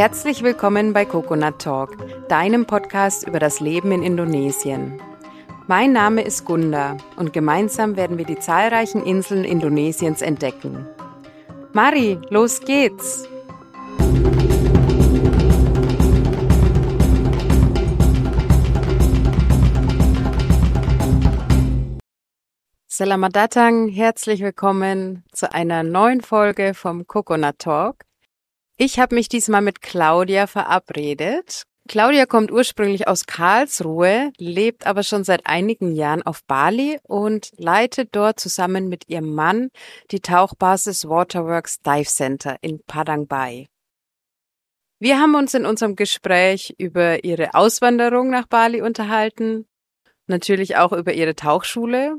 Herzlich willkommen bei Coconut Talk, deinem Podcast über das Leben in Indonesien. Mein Name ist Gunda und gemeinsam werden wir die zahlreichen Inseln Indonesiens entdecken. Mari, los geht's! Selamat datang, herzlich willkommen zu einer neuen Folge vom Coconut Talk. Ich habe mich diesmal mit Claudia verabredet. Claudia kommt ursprünglich aus Karlsruhe, lebt aber schon seit einigen Jahren auf Bali und leitet dort zusammen mit ihrem Mann die Tauchbasis Waterworks Dive Center in Padang Bay. Wir haben uns in unserem Gespräch über ihre Auswanderung nach Bali unterhalten, natürlich auch über ihre Tauchschule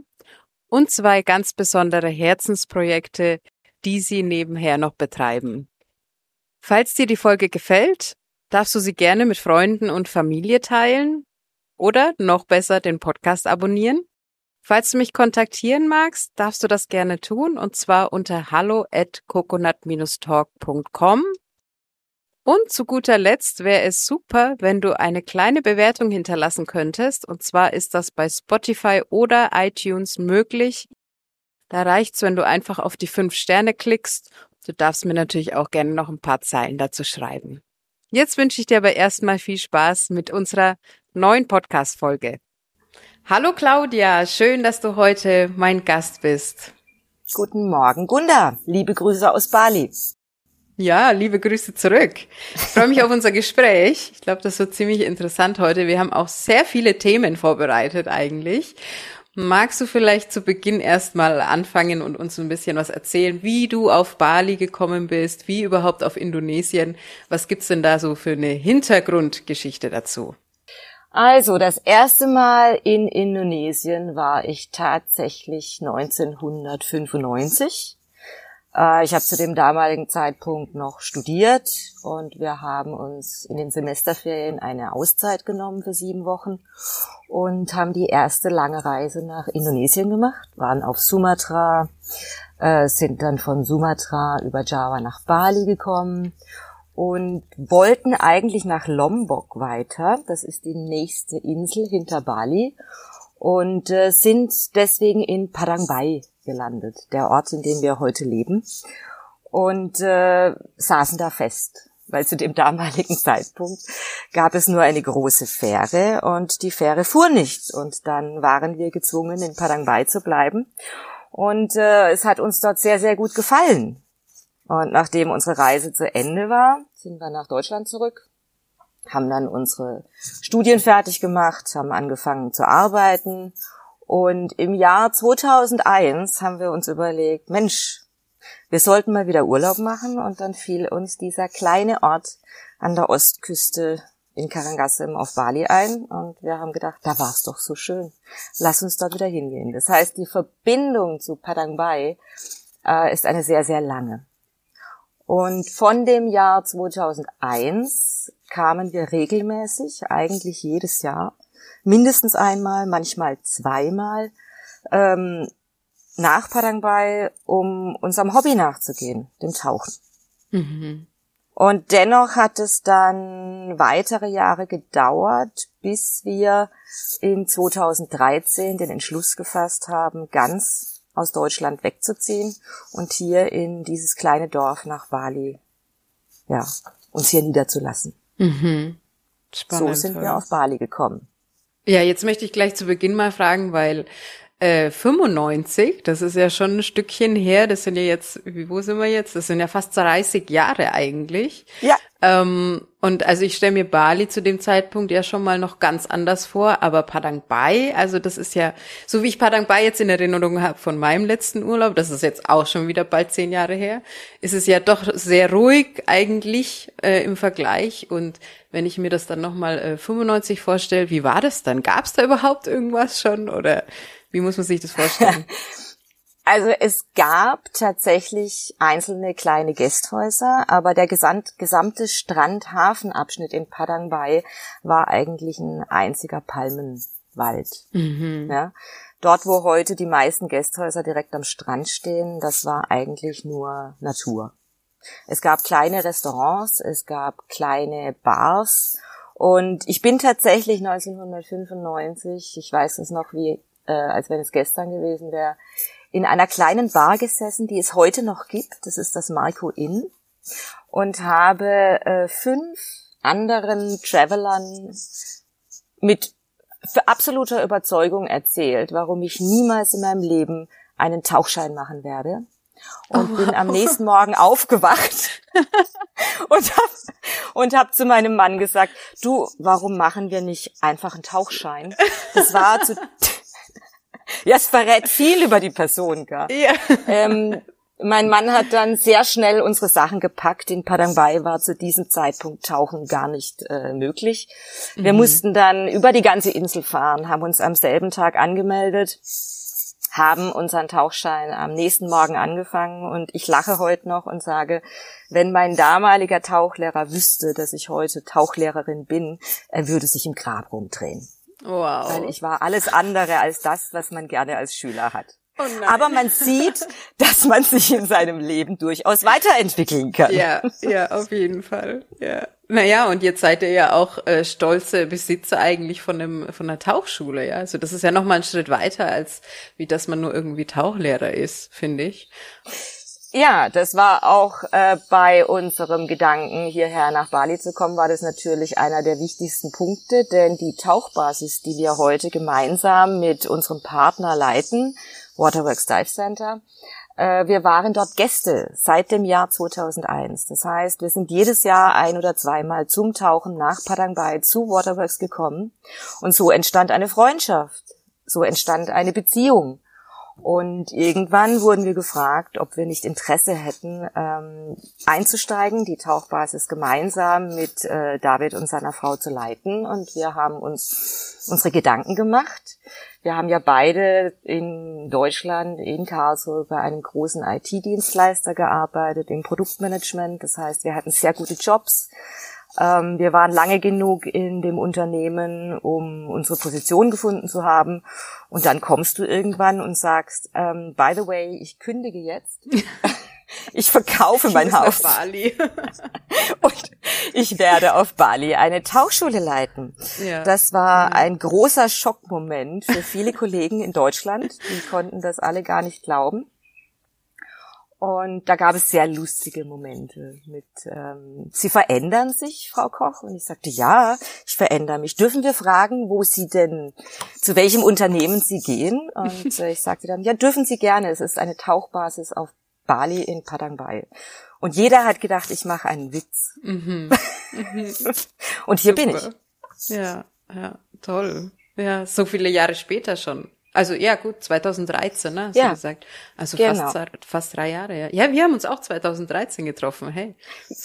und zwei ganz besondere Herzensprojekte, die sie nebenher noch betreiben. Falls dir die Folge gefällt, darfst du sie gerne mit Freunden und Familie teilen oder noch besser den Podcast abonnieren. Falls du mich kontaktieren magst, darfst du das gerne tun und zwar unter hallo at coconut-talk.com. Und zu guter Letzt wäre es super, wenn du eine kleine Bewertung hinterlassen könntest. Und zwar ist das bei Spotify oder iTunes möglich. Da reicht's, wenn du einfach auf die fünf Sterne klickst Du darfst mir natürlich auch gerne noch ein paar Zeilen dazu schreiben. Jetzt wünsche ich dir aber erstmal viel Spaß mit unserer neuen Podcast-Folge. Hallo Claudia, schön, dass du heute mein Gast bist. Guten Morgen, Gunda. Liebe Grüße aus Bali. Ja, liebe Grüße zurück. Ich freue mich auf unser Gespräch. Ich glaube, das wird ziemlich interessant heute. Wir haben auch sehr viele Themen vorbereitet eigentlich. Magst du vielleicht zu Beginn erstmal anfangen und uns ein bisschen was erzählen, wie du auf Bali gekommen bist, wie überhaupt auf Indonesien? Was gibt's denn da so für eine Hintergrundgeschichte dazu? Also, das erste Mal in Indonesien war ich tatsächlich 1995. Äh, ich habe zu dem damaligen Zeitpunkt noch studiert und wir haben uns in den Semesterferien eine Auszeit genommen für sieben Wochen und haben die erste lange Reise nach Indonesien gemacht, waren auf Sumatra, äh, sind dann von Sumatra über Java nach Bali gekommen und wollten eigentlich nach Lombok weiter. Das ist die nächste Insel hinter Bali und äh, sind deswegen in Padang gelandet, der Ort, in dem wir heute leben und äh, saßen da fest weil zu dem damaligen Zeitpunkt gab es nur eine große Fähre und die Fähre fuhr nicht. Und dann waren wir gezwungen, in Padang zu bleiben. Und äh, es hat uns dort sehr, sehr gut gefallen. Und nachdem unsere Reise zu Ende war, sind wir nach Deutschland zurück, haben dann unsere Studien fertig gemacht, haben angefangen zu arbeiten. Und im Jahr 2001 haben wir uns überlegt, Mensch, wir sollten mal wieder Urlaub machen und dann fiel uns dieser kleine Ort an der Ostküste in Karangasem auf Bali ein und wir haben gedacht, da war es doch so schön. Lass uns dort wieder hingehen. Das heißt, die Verbindung zu Padang Bai äh, ist eine sehr, sehr lange. Und von dem Jahr 2001 kamen wir regelmäßig, eigentlich jedes Jahr, mindestens einmal, manchmal zweimal, ähm, nach Padangbai, um unserem Hobby nachzugehen, dem Tauchen. Mhm. Und dennoch hat es dann weitere Jahre gedauert, bis wir in 2013 den Entschluss gefasst haben, ganz aus Deutschland wegzuziehen und hier in dieses kleine Dorf nach Bali, ja, uns hier niederzulassen. Mhm. Spannend, so sind wir auf Bali gekommen. Ja, jetzt möchte ich gleich zu Beginn mal fragen, weil äh, 95, das ist ja schon ein Stückchen her, das sind ja jetzt, wie, wo sind wir jetzt? Das sind ja fast 30 Jahre eigentlich. Ja. Ähm, und also ich stelle mir Bali zu dem Zeitpunkt ja schon mal noch ganz anders vor, aber Padang Bai, also das ist ja, so wie ich Padang Bai jetzt in Erinnerung habe von meinem letzten Urlaub, das ist jetzt auch schon wieder bald zehn Jahre her, ist es ja doch sehr ruhig eigentlich äh, im Vergleich. Und wenn ich mir das dann nochmal äh, 95 vorstelle, wie war das dann? Gab es da überhaupt irgendwas schon oder wie muss man sich das vorstellen? Also es gab tatsächlich einzelne kleine Gästhäuser, aber der gesamt, gesamte Strand-Hafenabschnitt in Padang Bai war eigentlich ein einziger Palmenwald. Mhm. Ja. Dort, wo heute die meisten Gästhäuser direkt am Strand stehen, das war eigentlich nur Natur. Es gab kleine Restaurants, es gab kleine Bars und ich bin tatsächlich 1995, ich weiß es noch wie, äh, als wenn es gestern gewesen wäre, in einer kleinen Bar gesessen, die es heute noch gibt. Das ist das Marco Inn und habe äh, fünf anderen Travelern mit absoluter Überzeugung erzählt, warum ich niemals in meinem Leben einen Tauchschein machen werde. Und oh, bin am nächsten Morgen aufgewacht und hab, und hab zu meinem Mann gesagt, du, warum machen wir nicht einfach einen Tauchschein? Das war zu, ja, es verrät viel über die Person, gell? Ja. Ähm, mein Mann hat dann sehr schnell unsere Sachen gepackt. In Padang Bai war zu diesem Zeitpunkt Tauchen gar nicht äh, möglich. Wir mhm. mussten dann über die ganze Insel fahren, haben uns am selben Tag angemeldet, haben unseren Tauchschein am nächsten Morgen angefangen und ich lache heute noch und sage, wenn mein damaliger Tauchlehrer wüsste, dass ich heute Tauchlehrerin bin, er würde sich im Grab rumdrehen. Wow. Weil ich war alles andere als das, was man gerne als Schüler hat. Oh Aber man sieht, dass man sich in seinem Leben durchaus weiterentwickeln kann. Ja, ja, auf jeden Fall. Ja. Naja, und jetzt seid ihr ja auch äh, stolze Besitzer eigentlich von einem von einer Tauchschule, ja. Also das ist ja noch mal ein Schritt weiter als wie dass man nur irgendwie Tauchlehrer ist, finde ich. Ja, das war auch äh, bei unserem Gedanken, hierher nach Bali zu kommen, war das natürlich einer der wichtigsten Punkte, denn die Tauchbasis, die wir heute gemeinsam mit unserem Partner leiten, Waterworks Dive Center. Äh, wir waren dort Gäste seit dem Jahr 2001. Das heißt, wir sind jedes Jahr ein oder zweimal zum Tauchen nach Padang Bai zu Waterworks gekommen. Und so entstand eine Freundschaft. So entstand eine Beziehung. Und irgendwann wurden wir gefragt, ob wir nicht Interesse hätten, ähm, einzusteigen, die Tauchbasis gemeinsam mit äh, David und seiner Frau zu leiten. Und wir haben uns unsere Gedanken gemacht. Wir haben ja beide in Deutschland, in Karlsruhe, bei einem großen IT-Dienstleister gearbeitet, im Produktmanagement. Das heißt, wir hatten sehr gute Jobs. Ähm, wir waren lange genug in dem Unternehmen, um unsere Position gefunden zu haben. Und dann kommst du irgendwann und sagst, ähm, by the way, ich kündige jetzt. Ich verkaufe ich mein Haus. Bali. und ich werde auf Bali eine Tauchschule leiten. Ja. Das war mhm. ein großer Schockmoment für viele Kollegen in Deutschland. Die konnten das alle gar nicht glauben. Und da gab es sehr lustige Momente mit, ähm, Sie verändern sich, Frau Koch? Und ich sagte, ja, ich verändere mich. Dürfen wir fragen, wo Sie denn, zu welchem Unternehmen Sie gehen? Und äh, ich sagte dann, ja, dürfen Sie gerne. Es ist eine Tauchbasis auf Bali in Padang Bai. Und jeder hat gedacht, ich mache einen Witz. Mhm. Mhm. Und hier Super. bin ich. Ja, ja, toll. Ja, so viele Jahre später schon. Also ja, gut, 2013, ne, hast ja, du gesagt. Also genau. fast, fast drei Jahre, ja. Ja, wir haben uns auch 2013 getroffen, hey.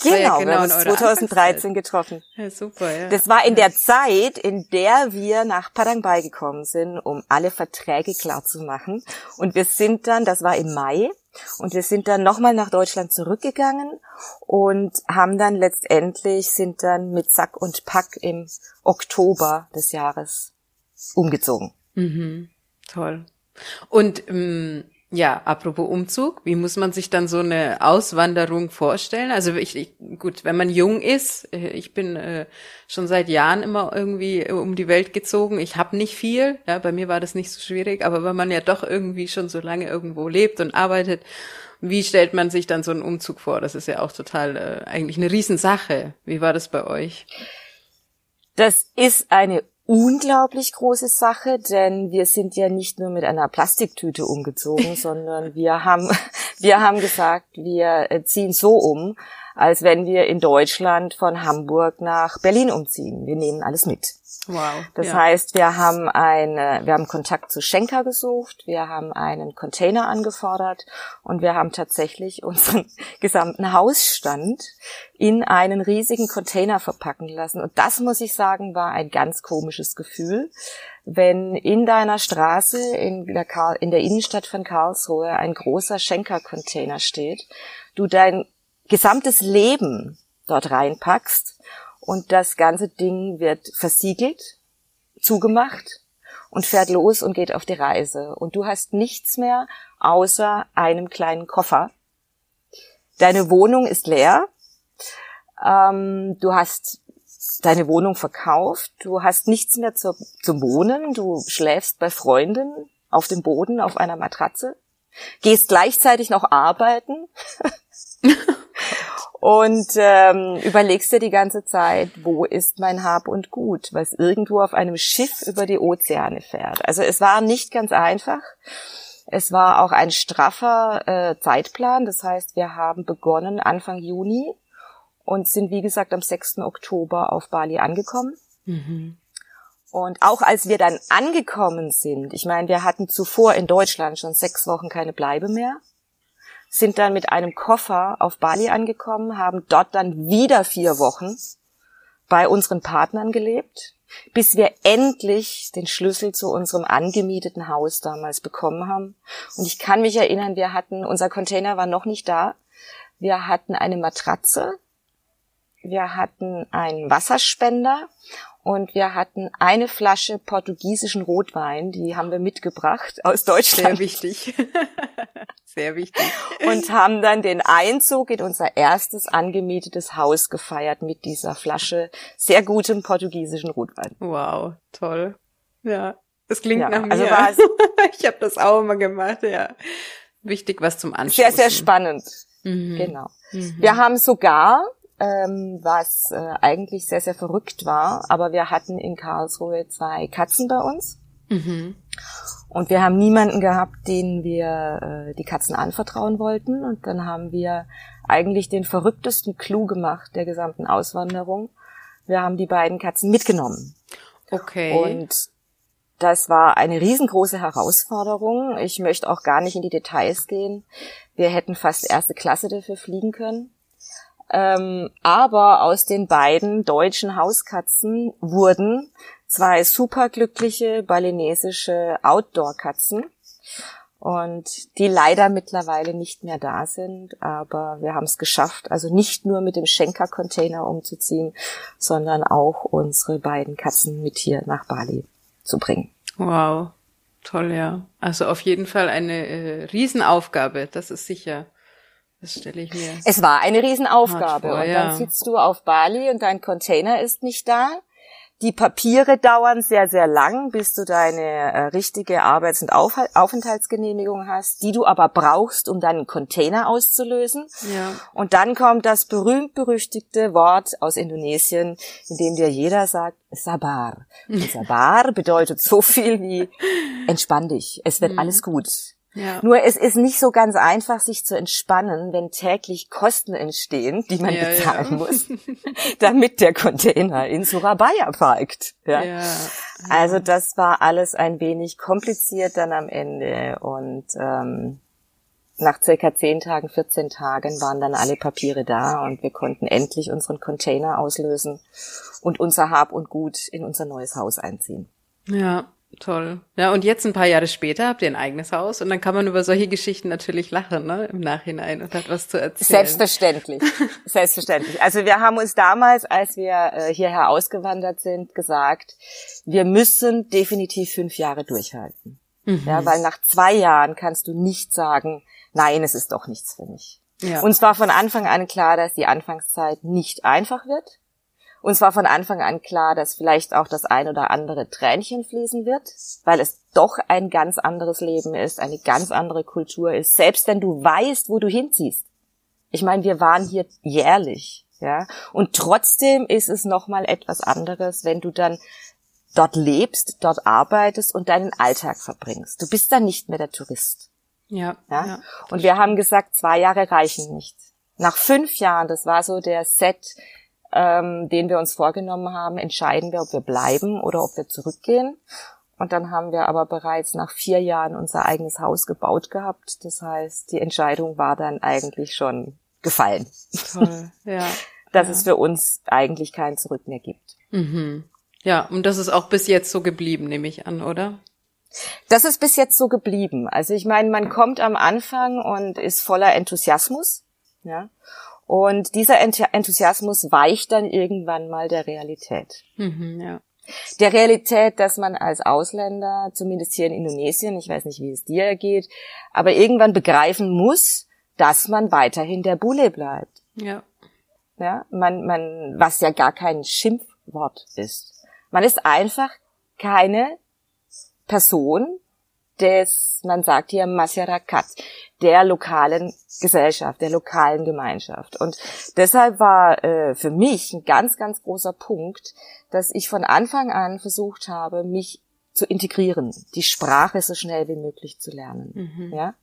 Genau, ja genau wir haben uns 2013 getroffen. Ja, super, ja. Das war in der Zeit, in der wir nach Padang Bai gekommen sind, um alle Verträge klar zu machen. Und wir sind dann, das war im Mai, und wir sind dann nochmal nach Deutschland zurückgegangen und haben dann letztendlich, sind dann mit Sack und Pack im Oktober des Jahres umgezogen. Mhm. Toll. Und ähm, ja, apropos Umzug, wie muss man sich dann so eine Auswanderung vorstellen? Also ich, ich gut, wenn man jung ist, äh, ich bin äh, schon seit Jahren immer irgendwie äh, um die Welt gezogen. Ich habe nicht viel, ja, bei mir war das nicht so schwierig, aber wenn man ja doch irgendwie schon so lange irgendwo lebt und arbeitet, wie stellt man sich dann so einen Umzug vor? Das ist ja auch total äh, eigentlich eine Riesensache. Wie war das bei euch? Das ist eine unglaublich große Sache, denn wir sind ja nicht nur mit einer Plastiktüte umgezogen, sondern wir haben, wir haben gesagt, wir äh, ziehen so um, als wenn wir in Deutschland von Hamburg nach Berlin umziehen. Wir nehmen alles mit. Wow. Das ja. heißt, wir haben eine, wir haben Kontakt zu Schenker gesucht, wir haben einen Container angefordert und wir haben tatsächlich unseren gesamten Hausstand in einen riesigen Container verpacken lassen. Und das muss ich sagen, war ein ganz komisches Gefühl, wenn in deiner Straße in der, Karl, in der Innenstadt von Karlsruhe ein großer Schenker-Container steht, du dein gesamtes Leben dort reinpackst und das ganze Ding wird versiegelt, zugemacht und fährt los und geht auf die Reise. Und du hast nichts mehr außer einem kleinen Koffer, Deine Wohnung ist leer. Ähm, du hast deine Wohnung verkauft. Du hast nichts mehr zu, zum Wohnen. Du schläfst bei Freunden auf dem Boden auf einer Matratze. Gehst gleichzeitig noch arbeiten. und ähm, überlegst dir die ganze Zeit, wo ist mein Hab und Gut, was irgendwo auf einem Schiff über die Ozeane fährt. Also es war nicht ganz einfach. Es war auch ein straffer äh, Zeitplan. Das heißt, wir haben begonnen Anfang Juni und sind, wie gesagt, am 6. Oktober auf Bali angekommen. Mhm. Und auch als wir dann angekommen sind, ich meine, wir hatten zuvor in Deutschland schon sechs Wochen keine Bleibe mehr sind dann mit einem Koffer auf Bali angekommen, haben dort dann wieder vier Wochen bei unseren Partnern gelebt, bis wir endlich den Schlüssel zu unserem angemieteten Haus damals bekommen haben. Und ich kann mich erinnern, wir hatten, unser Container war noch nicht da. Wir hatten eine Matratze, wir hatten einen Wasserspender und wir hatten eine Flasche portugiesischen Rotwein, die haben wir mitgebracht aus Deutschland. Sehr wichtig. Sehr wichtig. Und haben dann den Einzug in unser erstes angemietetes Haus gefeiert mit dieser Flasche sehr gutem portugiesischen Rotwein. Wow, toll. Ja, das klingt ja, nach mir. Also war es ich habe das auch immer gemacht, ja. Wichtig was zum Anschauen. Sehr, sehr spannend. Mhm. Genau. Mhm. Wir haben sogar ähm, was äh, eigentlich sehr, sehr verrückt war. Aber wir hatten in Karlsruhe zwei Katzen bei uns. Mhm. Und wir haben niemanden gehabt, den wir äh, die Katzen anvertrauen wollten. Und dann haben wir eigentlich den verrücktesten Clou gemacht der gesamten Auswanderung. Wir haben die beiden Katzen mitgenommen. Okay. Und das war eine riesengroße Herausforderung. Ich möchte auch gar nicht in die Details gehen. Wir hätten fast erste Klasse dafür fliegen können. Ähm, aber aus den beiden deutschen Hauskatzen wurden zwei superglückliche balinesische Outdoor-Katzen und die leider mittlerweile nicht mehr da sind, aber wir haben es geschafft, also nicht nur mit dem Schenker-Container umzuziehen, sondern auch unsere beiden Katzen mit hier nach Bali zu bringen. Wow, toll, ja. Also auf jeden Fall eine äh, Riesenaufgabe, das ist sicher. Das stelle ich mir. Es war eine Riesenaufgabe. Vor, und dann sitzt du auf Bali und dein Container ist nicht da. Die Papiere dauern sehr, sehr lang, bis du deine äh, richtige Arbeits- und Auf Aufenthaltsgenehmigung hast, die du aber brauchst, um deinen Container auszulösen. Ja. Und dann kommt das berühmt-berüchtigte Wort aus Indonesien, in dem dir jeder sagt, Sabar. Und Sabar bedeutet so viel wie, entspann dich, es wird mhm. alles gut. Ja. Nur es ist nicht so ganz einfach, sich zu entspannen, wenn täglich Kosten entstehen, die man ja, bezahlen ja. muss, damit der Container in Surabaya parkt. Ja? ja? Also das war alles ein wenig kompliziert dann am Ende und ähm, nach circa zehn Tagen, 14 Tagen waren dann alle Papiere da und wir konnten endlich unseren Container auslösen und unser Hab und Gut in unser neues Haus einziehen. Ja, Toll. Ja, und jetzt ein paar Jahre später habt ihr ein eigenes Haus und dann kann man über solche Geschichten natürlich lachen, ne, im Nachhinein und hat was zu erzählen. Selbstverständlich. Selbstverständlich. Also wir haben uns damals, als wir äh, hierher ausgewandert sind, gesagt, wir müssen definitiv fünf Jahre durchhalten. Mhm. Ja, weil nach zwei Jahren kannst du nicht sagen, nein, es ist doch nichts für mich. Ja. Uns war von Anfang an klar, dass die Anfangszeit nicht einfach wird. Uns war von Anfang an klar, dass vielleicht auch das ein oder andere Tränchen fließen wird, weil es doch ein ganz anderes Leben ist, eine ganz andere Kultur ist, selbst wenn du weißt, wo du hinziehst. Ich meine, wir waren hier jährlich, ja, und trotzdem ist es noch mal etwas anderes, wenn du dann dort lebst, dort arbeitest und deinen Alltag verbringst. Du bist dann nicht mehr der Tourist. Ja. ja? ja und wir haben gesagt, zwei Jahre reichen nicht. Nach fünf Jahren, das war so der Set, ähm, den wir uns vorgenommen haben, entscheiden wir, ob wir bleiben oder ob wir zurückgehen. Und dann haben wir aber bereits nach vier Jahren unser eigenes Haus gebaut gehabt. Das heißt, die Entscheidung war dann eigentlich schon gefallen. Toll, ja. Dass ja. es für uns eigentlich kein Zurück mehr gibt. Mhm. Ja, und das ist auch bis jetzt so geblieben, nehme ich an, oder? Das ist bis jetzt so geblieben. Also ich meine, man kommt am Anfang und ist voller Enthusiasmus, ja. Und dieser Enthusiasmus weicht dann irgendwann mal der Realität. Mhm, ja. Der Realität, dass man als Ausländer, zumindest hier in Indonesien, ich weiß nicht, wie es dir geht, aber irgendwann begreifen muss, dass man weiterhin der Bulle bleibt. Ja. Ja, man, man, was ja gar kein Schimpfwort ist. Man ist einfach keine Person des, man sagt hier Masyarakat, der lokalen Gesellschaft, der lokalen Gemeinschaft. Und deshalb war äh, für mich ein ganz, ganz großer Punkt, dass ich von Anfang an versucht habe, mich zu integrieren, die Sprache so schnell wie möglich zu lernen. Mhm. Ja,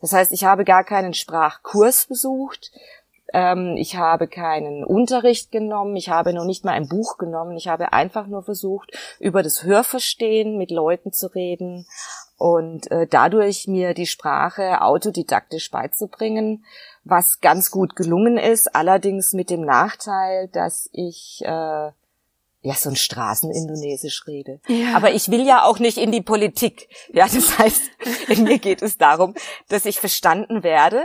das heißt, ich habe gar keinen Sprachkurs besucht, ähm, ich habe keinen Unterricht genommen, ich habe noch nicht mal ein Buch genommen, ich habe einfach nur versucht, über das Hörverstehen mit Leuten zu reden und äh, dadurch mir die Sprache autodidaktisch beizubringen, was ganz gut gelungen ist, allerdings mit dem Nachteil, dass ich äh, ja, so ein Straßenindonesisch rede. Ja. Aber ich will ja auch nicht in die Politik. Ja, das heißt, in mir geht es darum, dass ich verstanden werde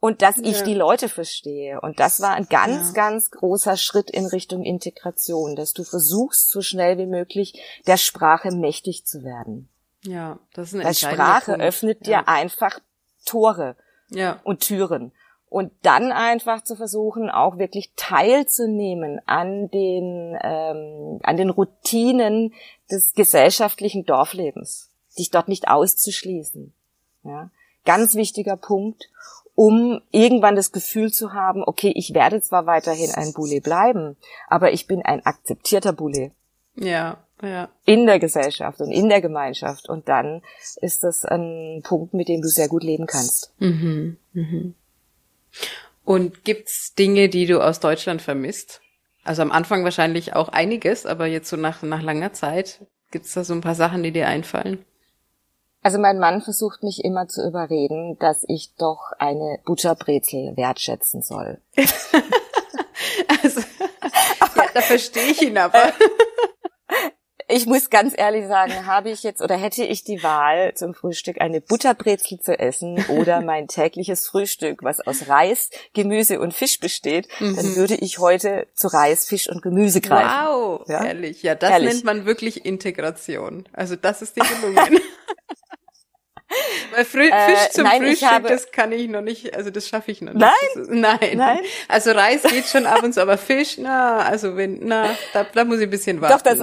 und dass ich die Leute verstehe. Und das war ein ganz, ja. ganz großer Schritt in Richtung Integration, dass du versuchst, so schnell wie möglich der Sprache mächtig zu werden. Ja, das ist eine Weil Sprache Punkt. öffnet dir einfach Tore ja. und Türen und dann einfach zu versuchen, auch wirklich teilzunehmen an den ähm, an den Routinen des gesellschaftlichen Dorflebens, dich dort nicht auszuschließen. Ja, ganz wichtiger Punkt, um irgendwann das Gefühl zu haben, okay, ich werde zwar weiterhin ein Boulet bleiben, aber ich bin ein akzeptierter Boulet. Ja, ja. In der Gesellschaft und in der Gemeinschaft. Und dann ist das ein Punkt, mit dem du sehr gut leben kannst. Mhm. Mhm. Und gibt's Dinge, die du aus Deutschland vermisst? Also am Anfang wahrscheinlich auch einiges, aber jetzt so nach, nach langer Zeit gibt's da so ein paar Sachen, die dir einfallen? Also mein Mann versucht mich immer zu überreden, dass ich doch eine Butcherbrezel wertschätzen soll. also, ja, da verstehe ich ihn aber. ich muss ganz ehrlich sagen, habe ich jetzt oder hätte ich die Wahl zum Frühstück eine Butterbrezel zu essen oder mein tägliches Frühstück, was aus Reis, Gemüse und Fisch besteht, mhm. dann würde ich heute zu Reis, Fisch und Gemüse greifen. Wow, ja? ehrlich, ja, das ehrlich. nennt man wirklich Integration. Also das ist dir gelungen. Weil Frü äh, Fisch zum nein, Frühstück, habe... das kann ich noch nicht, also das schaffe ich noch nicht. Nein? Ist, nein. Nein. Also Reis geht schon ab und zu, aber Fisch, na, also wenn, na, da, da muss ich ein bisschen warten. Doch, das,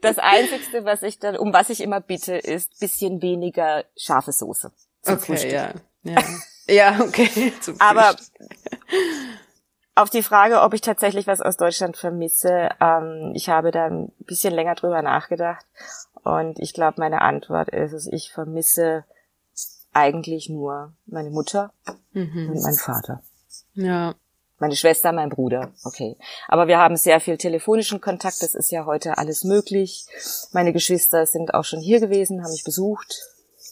das Einzigste, was ich dann, um was ich immer bitte, ist bisschen weniger scharfe Soße. okay, Frühstück. ja. Ja. ja, okay. Zum Aber auf die Frage, ob ich tatsächlich was aus Deutschland vermisse, ähm, ich habe da ein bisschen länger drüber nachgedacht und ich glaube, meine Antwort ist es, ich vermisse eigentlich nur meine Mutter mhm. und meinen Vater. Ja. Meine Schwester, mein Bruder, okay. Aber wir haben sehr viel telefonischen Kontakt, das ist ja heute alles möglich. Meine Geschwister sind auch schon hier gewesen, haben mich besucht.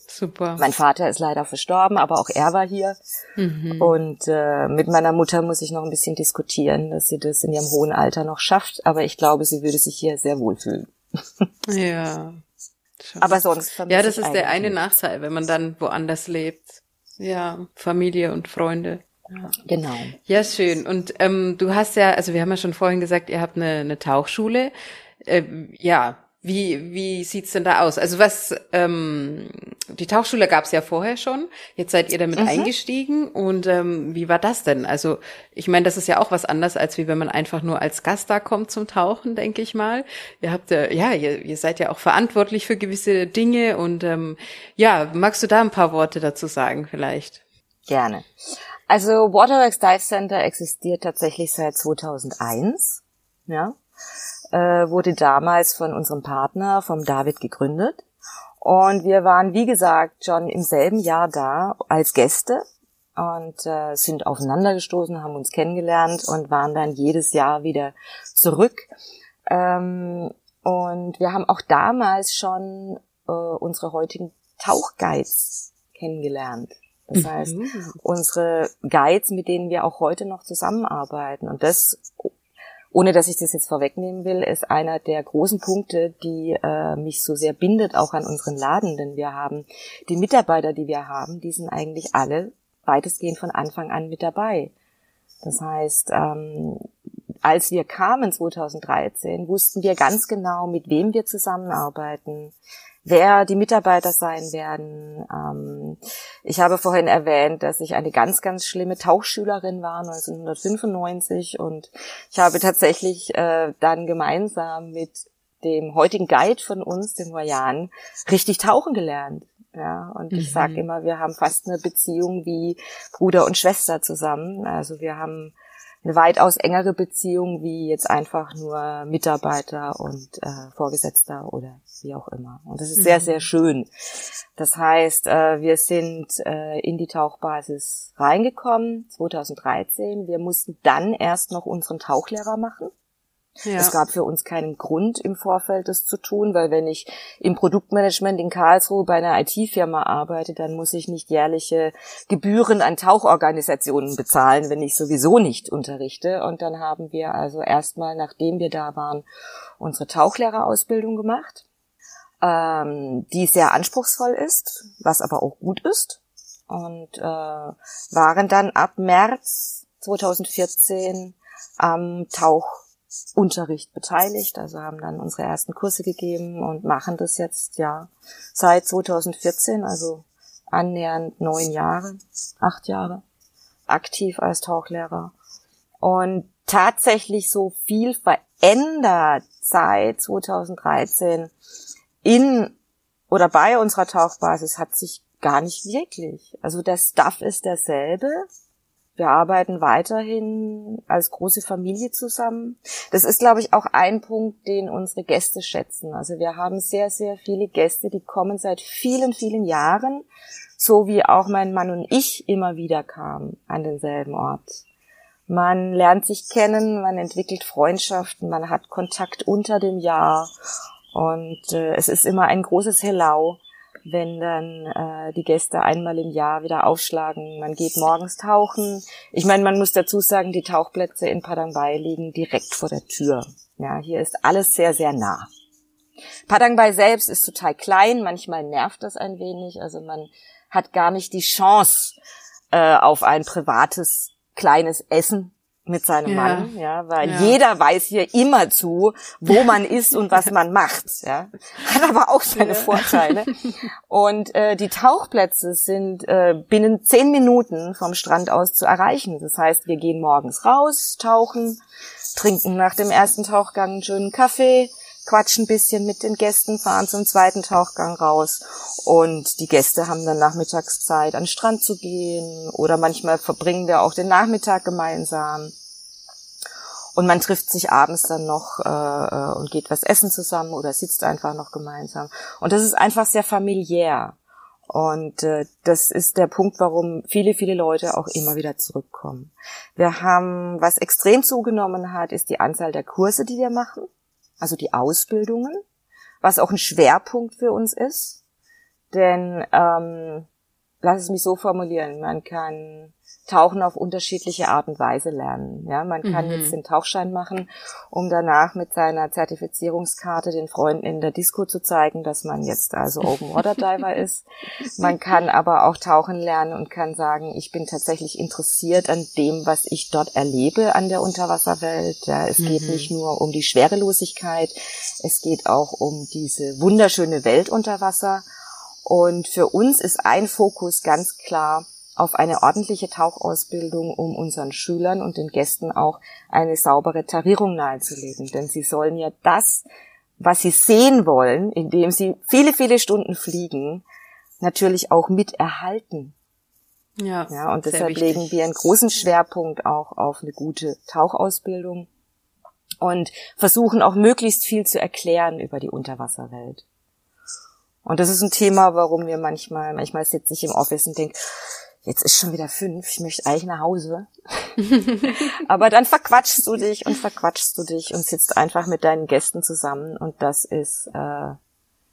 Super. Mein Vater ist leider verstorben, aber auch er war hier. Mhm. Und äh, mit meiner Mutter muss ich noch ein bisschen diskutieren, dass sie das in ihrem hohen Alter noch schafft. Aber ich glaube, sie würde sich hier sehr wohlfühlen. ja. Aber sonst. Ja, das ist der eine Nachteil, wenn man dann woanders lebt. Ja, Familie und Freunde. Ja. Genau. Ja, schön. Und ähm, du hast ja, also wir haben ja schon vorhin gesagt, ihr habt eine, eine Tauchschule. Äh, ja, wie, wie sieht's denn da aus? Also was, ähm, die Tauchschule gab's ja vorher schon, jetzt seid ihr damit mhm. eingestiegen und ähm, wie war das denn? Also ich meine, das ist ja auch was anderes, als wie wenn man einfach nur als Gast da kommt zum Tauchen, denke ich mal. Ihr habt ja, ja, ihr, ihr seid ja auch verantwortlich für gewisse Dinge und ähm, ja, magst du da ein paar Worte dazu sagen vielleicht? Gerne. Also Waterworks Dive Center existiert tatsächlich seit 2001, ja äh, wurde damals von unserem Partner, vom David, gegründet. Und wir waren, wie gesagt, schon im selben Jahr da als Gäste und äh, sind aufeinander gestoßen, haben uns kennengelernt und waren dann jedes Jahr wieder zurück. Ähm, und wir haben auch damals schon äh, unsere heutigen Tauchguides kennengelernt. Das mhm. heißt, unsere Guides, mit denen wir auch heute noch zusammenarbeiten. Und das ohne dass ich das jetzt vorwegnehmen will, ist einer der großen Punkte, die äh, mich so sehr bindet, auch an unseren Laden. Denn wir haben die Mitarbeiter, die wir haben, die sind eigentlich alle weitestgehend von Anfang an mit dabei. Das heißt, ähm, als wir kamen 2013, wussten wir ganz genau, mit wem wir zusammenarbeiten, wer die Mitarbeiter sein werden. Ähm, ich habe vorhin erwähnt, dass ich eine ganz, ganz schlimme Tauchschülerin war 1995 und ich habe tatsächlich äh, dann gemeinsam mit dem heutigen Guide von uns, dem Royan, richtig tauchen gelernt. Ja, und mhm. ich sage immer, wir haben fast eine Beziehung wie Bruder und Schwester zusammen. Also wir haben eine weitaus engere Beziehung wie jetzt einfach nur Mitarbeiter und äh, Vorgesetzter oder wie auch immer. Und das ist sehr, mhm. sehr schön. Das heißt, äh, wir sind äh, in die Tauchbasis reingekommen 2013. Wir mussten dann erst noch unseren Tauchlehrer machen. Ja. Es gab für uns keinen Grund im Vorfeld, das zu tun, weil wenn ich im Produktmanagement in Karlsruhe bei einer IT-Firma arbeite, dann muss ich nicht jährliche Gebühren an Tauchorganisationen bezahlen, wenn ich sowieso nicht unterrichte. Und dann haben wir also erstmal, nachdem wir da waren, unsere Tauchlehrerausbildung gemacht, ähm, die sehr anspruchsvoll ist, was aber auch gut ist. Und äh, waren dann ab März 2014 am Tauch Unterricht beteiligt, also haben dann unsere ersten Kurse gegeben und machen das jetzt ja seit 2014, also annähernd neun Jahre, acht Jahre aktiv als Tauchlehrer. Und tatsächlich so viel verändert seit 2013 in oder bei unserer Tauchbasis hat sich gar nicht wirklich. Also der Stuff ist derselbe, wir arbeiten weiterhin als große Familie zusammen. Das ist, glaube ich, auch ein Punkt, den unsere Gäste schätzen. Also wir haben sehr, sehr viele Gäste, die kommen seit vielen, vielen Jahren, so wie auch mein Mann und ich immer wieder kamen an denselben Ort. Man lernt sich kennen, man entwickelt Freundschaften, man hat Kontakt unter dem Jahr und äh, es ist immer ein großes Hellau, wenn dann äh, die Gäste einmal im Jahr wieder aufschlagen. Man geht morgens tauchen. Ich meine, man muss dazu sagen, die Tauchplätze in Padang Bai liegen direkt vor der Tür. Ja, hier ist alles sehr, sehr nah. Padang Bai selbst ist total klein. Manchmal nervt das ein wenig. Also man hat gar nicht die Chance äh, auf ein privates kleines Essen mit seinem ja. Mann, ja, weil ja. jeder weiß hier immer zu, wo man ist und was man macht, ja. Hat aber auch seine. Vorteile. Und äh, die Tauchplätze sind äh, binnen zehn Minuten vom Strand aus zu erreichen. Das heißt, wir gehen morgens raus, tauchen, trinken nach dem ersten Tauchgang einen schönen Kaffee, quatschen ein bisschen mit den Gästen, fahren zum zweiten Tauchgang raus und die Gäste haben dann Nachmittagszeit an den Strand zu gehen oder manchmal verbringen wir auch den Nachmittag gemeinsam. Und man trifft sich abends dann noch äh, äh, und geht was essen zusammen oder sitzt einfach noch gemeinsam. Und das ist einfach sehr familiär. Und äh, das ist der Punkt, warum viele, viele Leute auch immer wieder zurückkommen. Wir haben, was extrem zugenommen hat, ist die Anzahl der Kurse, die wir machen also die Ausbildungen, was auch ein Schwerpunkt für uns ist. Denn, ähm, lass es mich so formulieren, man kann Tauchen auf unterschiedliche Art und Weise lernen. Ja, man kann mhm. jetzt den Tauchschein machen, um danach mit seiner Zertifizierungskarte den Freunden in der Disco zu zeigen, dass man jetzt also Open Water Diver ist. Man kann aber auch tauchen lernen und kann sagen, ich bin tatsächlich interessiert an dem, was ich dort erlebe an der Unterwasserwelt. Ja, es mhm. geht nicht nur um die Schwerelosigkeit, es geht auch um diese wunderschöne Welt unter Wasser. Und für uns ist ein Fokus ganz klar, auf eine ordentliche Tauchausbildung, um unseren Schülern und den Gästen auch eine saubere Tarierung nahezulegen. Denn sie sollen ja das, was sie sehen wollen, indem sie viele, viele Stunden fliegen, natürlich auch miterhalten. Ja, ja und deshalb legen wir einen großen Schwerpunkt auch auf eine gute Tauchausbildung und versuchen auch möglichst viel zu erklären über die Unterwasserwelt. Und das ist ein Thema, warum wir manchmal, manchmal sitze ich im Office und denke, jetzt ist schon wieder fünf, ich möchte eigentlich nach Hause. Aber dann verquatschst du dich und verquatschst du dich und sitzt einfach mit deinen Gästen zusammen und das ist äh,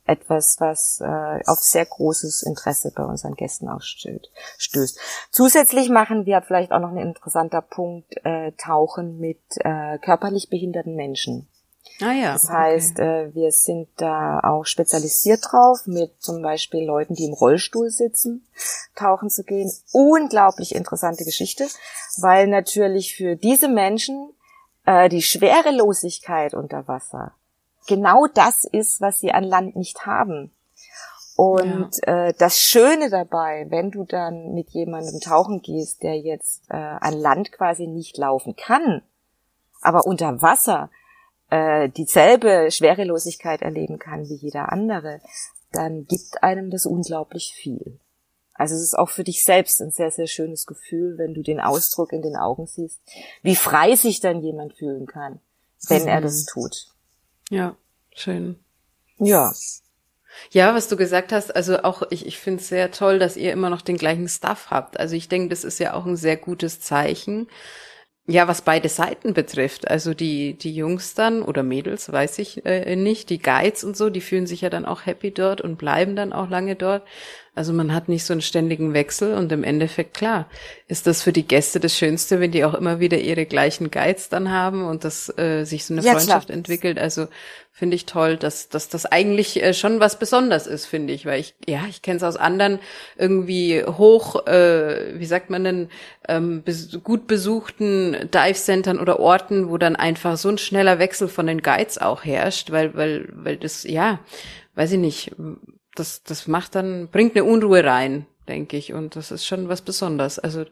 etwas, was äh, auf sehr großes Interesse bei unseren Gästen ausstößt. Zusätzlich machen wir vielleicht auch noch ein interessanter Punkt, äh, Tauchen mit äh, körperlich behinderten Menschen. Ah ja. Das heißt, okay. äh, wir sind da auch spezialisiert drauf, mit zum Beispiel Leuten, die im Rollstuhl sitzen, tauchen zu gehen. Unglaublich interessante Geschichte, weil natürlich für diese Menschen äh, die Schwerelosigkeit unter Wasser genau das ist, was sie an Land nicht haben. Und ja. äh, das Schöne dabei, wenn du dann mit jemandem tauchen gehst, der jetzt äh, an Land quasi nicht laufen kann, aber unter Wasser äh, dieselbe Schwerelosigkeit erleben kann wie jeder andere, dann gibt einem das unglaublich viel. Also es ist auch für dich selbst ein sehr, sehr schönes Gefühl, wenn du den Ausdruck in den Augen siehst, wie frei sich dann jemand fühlen kann, wenn mhm. er das tut. Ja, schön. Ja. Ja, was du gesagt hast, also auch ich, ich finde es sehr toll, dass ihr immer noch den gleichen Stuff habt. Also ich denke, das ist ja auch ein sehr gutes Zeichen. Ja, was beide Seiten betrifft, also die, die Jungs dann oder Mädels, weiß ich äh, nicht, die Guides und so, die fühlen sich ja dann auch happy dort und bleiben dann auch lange dort. Also man hat nicht so einen ständigen Wechsel und im Endeffekt, klar, ist das für die Gäste das Schönste, wenn die auch immer wieder ihre gleichen Guides dann haben und dass äh, sich so eine ja, Freundschaft klar. entwickelt. Also finde ich toll, dass, dass das eigentlich äh, schon was Besonderes ist, finde ich, weil ich, ja, ich kenne es aus anderen irgendwie hoch, äh, wie sagt man denn, ähm, bes gut besuchten Dive-Centern oder Orten, wo dann einfach so ein schneller Wechsel von den Guides auch herrscht, weil, weil, weil das, ja, weiß ich nicht, das, das macht dann, bringt eine Unruhe rein, denke ich. Und das ist schon was Besonderes. Also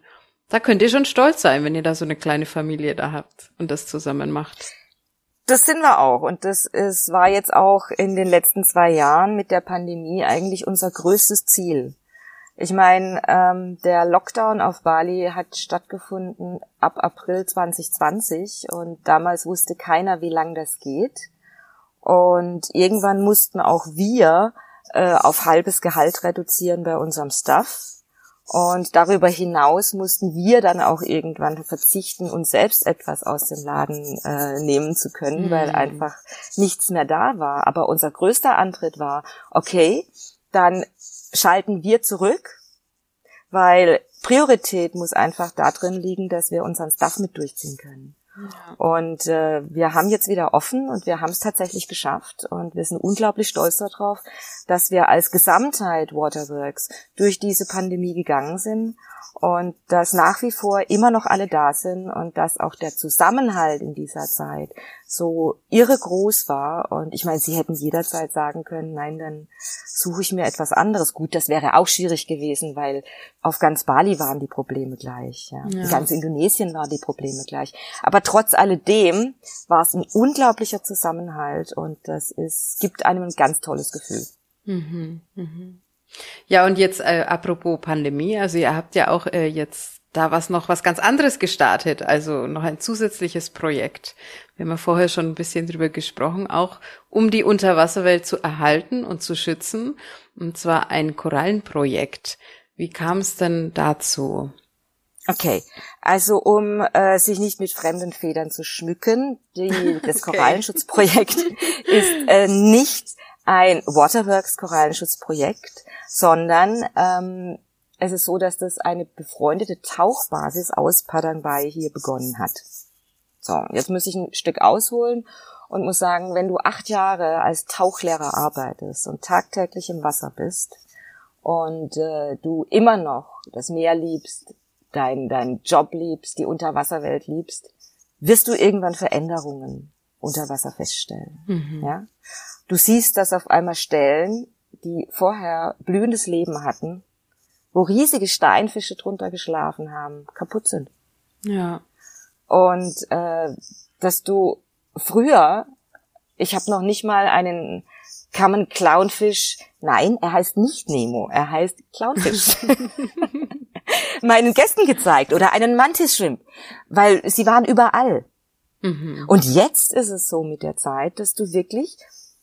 da könnt ihr schon stolz sein, wenn ihr da so eine kleine Familie da habt und das zusammen macht. Das sind wir auch. Und das ist, war jetzt auch in den letzten zwei Jahren mit der Pandemie eigentlich unser größtes Ziel. Ich meine, ähm, der Lockdown auf Bali hat stattgefunden ab April 2020 und damals wusste keiner, wie lang das geht. Und irgendwann mussten auch wir äh, auf halbes Gehalt reduzieren bei unserem Staff. Und darüber hinaus mussten wir dann auch irgendwann verzichten, uns selbst etwas aus dem Laden äh, nehmen zu können, mhm. weil einfach nichts mehr da war. Aber unser größter Antritt war, okay, dann schalten wir zurück, weil Priorität muss einfach da drin liegen, dass wir unseren Stuff mit durchziehen können. Und äh, wir haben jetzt wieder offen und wir haben es tatsächlich geschafft und wir sind unglaublich stolz darauf, dass wir als Gesamtheit Waterworks durch diese Pandemie gegangen sind und dass nach wie vor immer noch alle da sind und dass auch der Zusammenhalt in dieser Zeit so irre groß war. Und ich meine, sie hätten jederzeit sagen können, nein, dann suche ich mir etwas anderes. Gut, das wäre auch schwierig gewesen, weil auf ganz Bali waren die Probleme gleich. Ja. ja. In ganz Indonesien waren die Probleme gleich. Aber trotz alledem war es ein unglaublicher Zusammenhalt und das ist, gibt einem ein ganz tolles Gefühl. Mhm, mhm. Ja, und jetzt äh, apropos Pandemie, also ihr habt ja auch äh, jetzt da was noch was ganz anderes gestartet, also noch ein zusätzliches Projekt. Wir haben ja vorher schon ein bisschen drüber gesprochen, auch um die Unterwasserwelt zu erhalten und zu schützen, und zwar ein Korallenprojekt. Wie kam es denn dazu? Okay, also um äh, sich nicht mit fremden Federn zu schmücken, die, das okay. Korallenschutzprojekt ist äh, nicht ein Waterworks Korallenschutzprojekt, sondern ähm, es ist so, dass das eine befreundete Tauchbasis aus Padang hier begonnen hat. So, jetzt muss ich ein Stück ausholen und muss sagen, wenn du acht Jahre als Tauchlehrer arbeitest und tagtäglich im Wasser bist und äh, du immer noch das Meer liebst, dein, dein Job liebst, die Unterwasserwelt liebst, wirst du irgendwann Veränderungen unter Wasser feststellen. Mhm. Ja? Du siehst, dass auf einmal Stellen, die vorher blühendes Leben hatten, wo riesige Steinfische drunter geschlafen haben, kaputt sind. Ja. Und äh, dass du früher, ich habe noch nicht mal einen Common Clownfish, nein, er heißt nicht Nemo, er heißt Clownfish, meinen Gästen gezeigt oder einen Mantis Shrimp, weil sie waren überall. Mhm. Und jetzt ist es so mit der Zeit, dass du wirklich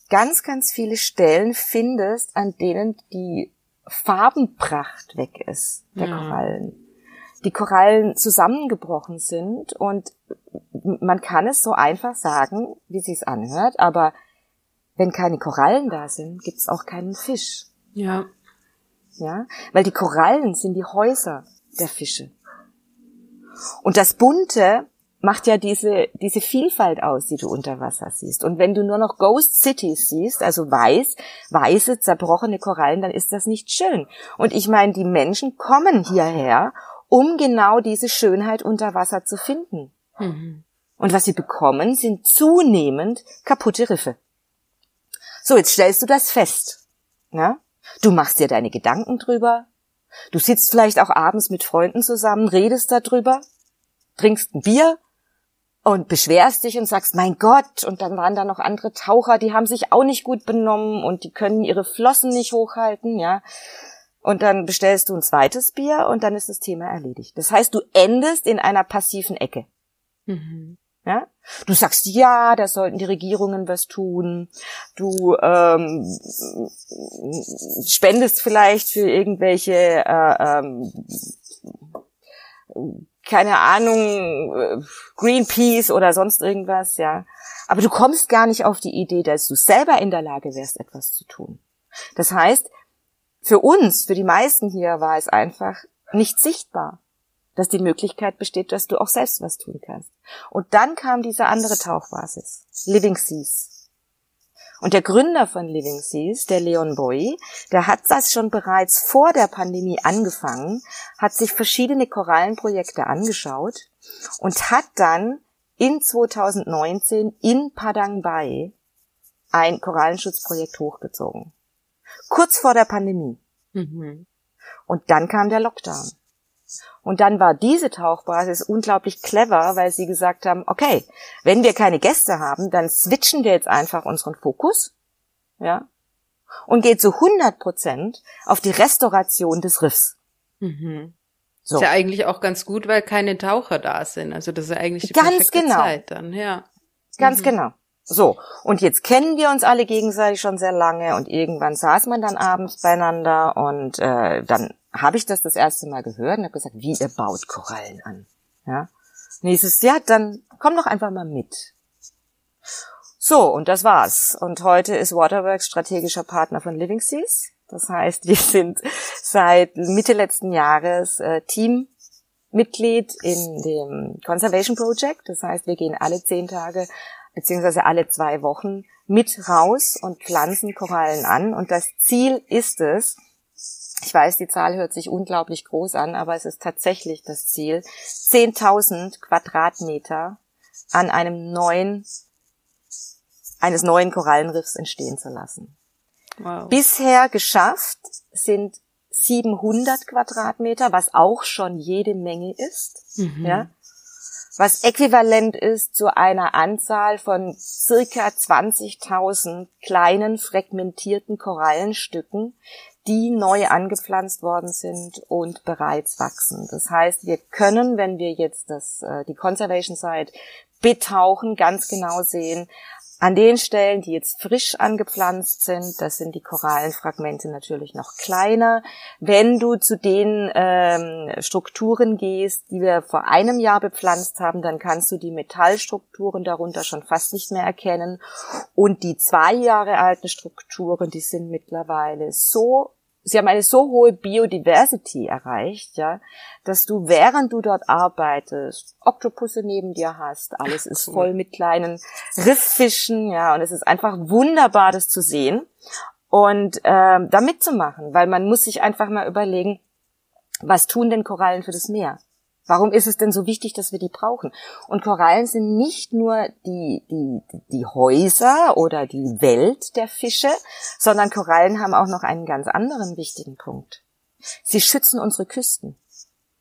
ganz, ganz viele Stellen findest, an denen die Farbenpracht weg ist, der ja. Korallen. Die Korallen zusammengebrochen sind und man kann es so einfach sagen, wie sie es anhört, aber wenn keine Korallen da sind, gibt's auch keinen Fisch. Ja. Ja, weil die Korallen sind die Häuser der Fische. Und das Bunte macht ja diese, diese Vielfalt aus, die du unter Wasser siehst. Und wenn du nur noch Ghost Cities siehst, also weiß, weiße, zerbrochene Korallen, dann ist das nicht schön. Und ich meine, die Menschen kommen hierher, um genau diese Schönheit unter Wasser zu finden. Mhm. Und was sie bekommen, sind zunehmend kaputte Riffe. So, jetzt stellst du das fest. Ja? Du machst dir deine Gedanken drüber. Du sitzt vielleicht auch abends mit Freunden zusammen, redest darüber, trinkst ein Bier und beschwerst dich und sagst, mein Gott, und dann waren da noch andere Taucher, die haben sich auch nicht gut benommen und die können ihre Flossen nicht hochhalten, ja. Und dann bestellst du ein zweites Bier und dann ist das Thema erledigt. Das heißt, du endest in einer passiven Ecke. Mhm. Ja? Du sagst, ja, da sollten die Regierungen was tun. Du ähm, spendest vielleicht für irgendwelche, äh, ähm, keine Ahnung, äh, Greenpeace oder sonst irgendwas, ja. Aber du kommst gar nicht auf die Idee, dass du selber in der Lage wärst, etwas zu tun. Das heißt, für uns, für die meisten hier war es einfach nicht sichtbar dass die Möglichkeit besteht, dass du auch selbst was tun kannst. Und dann kam diese andere Tauchbasis, Living Seas. Und der Gründer von Living Seas, der Leon Boy, der hat das schon bereits vor der Pandemie angefangen, hat sich verschiedene Korallenprojekte angeschaut und hat dann in 2019 in Padang Bay ein Korallenschutzprojekt hochgezogen. Kurz vor der Pandemie. Mhm. Und dann kam der Lockdown. Und dann war diese Tauchbasis unglaublich clever, weil sie gesagt haben, okay, wenn wir keine Gäste haben, dann switchen wir jetzt einfach unseren Fokus, ja, und geht zu 100 Prozent auf die Restauration des Riffs. Mhm. So. Ist ja eigentlich auch ganz gut, weil keine Taucher da sind. Also das ist ja eigentlich die ganz genau. Zeit dann, ja. Ganz mhm. genau. So, und jetzt kennen wir uns alle gegenseitig schon sehr lange und irgendwann saß man dann abends beieinander und äh, dann habe ich das das erste Mal gehört und habe gesagt, wie ihr baut Korallen an. Ja? Nächstes Jahr, dann komm doch einfach mal mit. So, und das war's. Und heute ist Waterworks strategischer Partner von Living Seas. Das heißt, wir sind seit Mitte letzten Jahres äh, Teammitglied in dem Conservation Project. Das heißt, wir gehen alle zehn Tage beziehungsweise alle zwei Wochen mit raus und pflanzen Korallen an. Und das Ziel ist es, ich weiß, die Zahl hört sich unglaublich groß an, aber es ist tatsächlich das Ziel, 10.000 Quadratmeter an einem neuen, eines neuen Korallenriffs entstehen zu lassen. Wow. Bisher geschafft sind 700 Quadratmeter, was auch schon jede Menge ist, mhm. ja, was äquivalent ist zu einer Anzahl von circa 20.000 kleinen fragmentierten Korallenstücken, die neu angepflanzt worden sind und bereits wachsen. Das heißt, wir können, wenn wir jetzt das, äh, die Conservation Site betauchen, ganz genau sehen, an den Stellen, die jetzt frisch angepflanzt sind, das sind die Korallenfragmente natürlich noch kleiner. Wenn du zu den ähm, Strukturen gehst, die wir vor einem Jahr bepflanzt haben, dann kannst du die Metallstrukturen darunter schon fast nicht mehr erkennen. Und die zwei Jahre alten Strukturen, die sind mittlerweile so sie haben eine so hohe Biodiversity erreicht, ja, dass du, während du dort arbeitest, Oktopusse neben dir hast, alles ist voll mit kleinen Rifffischen, ja, und es ist einfach wunderbar, das zu sehen und ähm, da mitzumachen, weil man muss sich einfach mal überlegen, was tun denn Korallen für das Meer? Warum ist es denn so wichtig, dass wir die brauchen? Und Korallen sind nicht nur die, die, die Häuser oder die Welt der Fische, sondern Korallen haben auch noch einen ganz anderen wichtigen Punkt. Sie schützen unsere Küsten.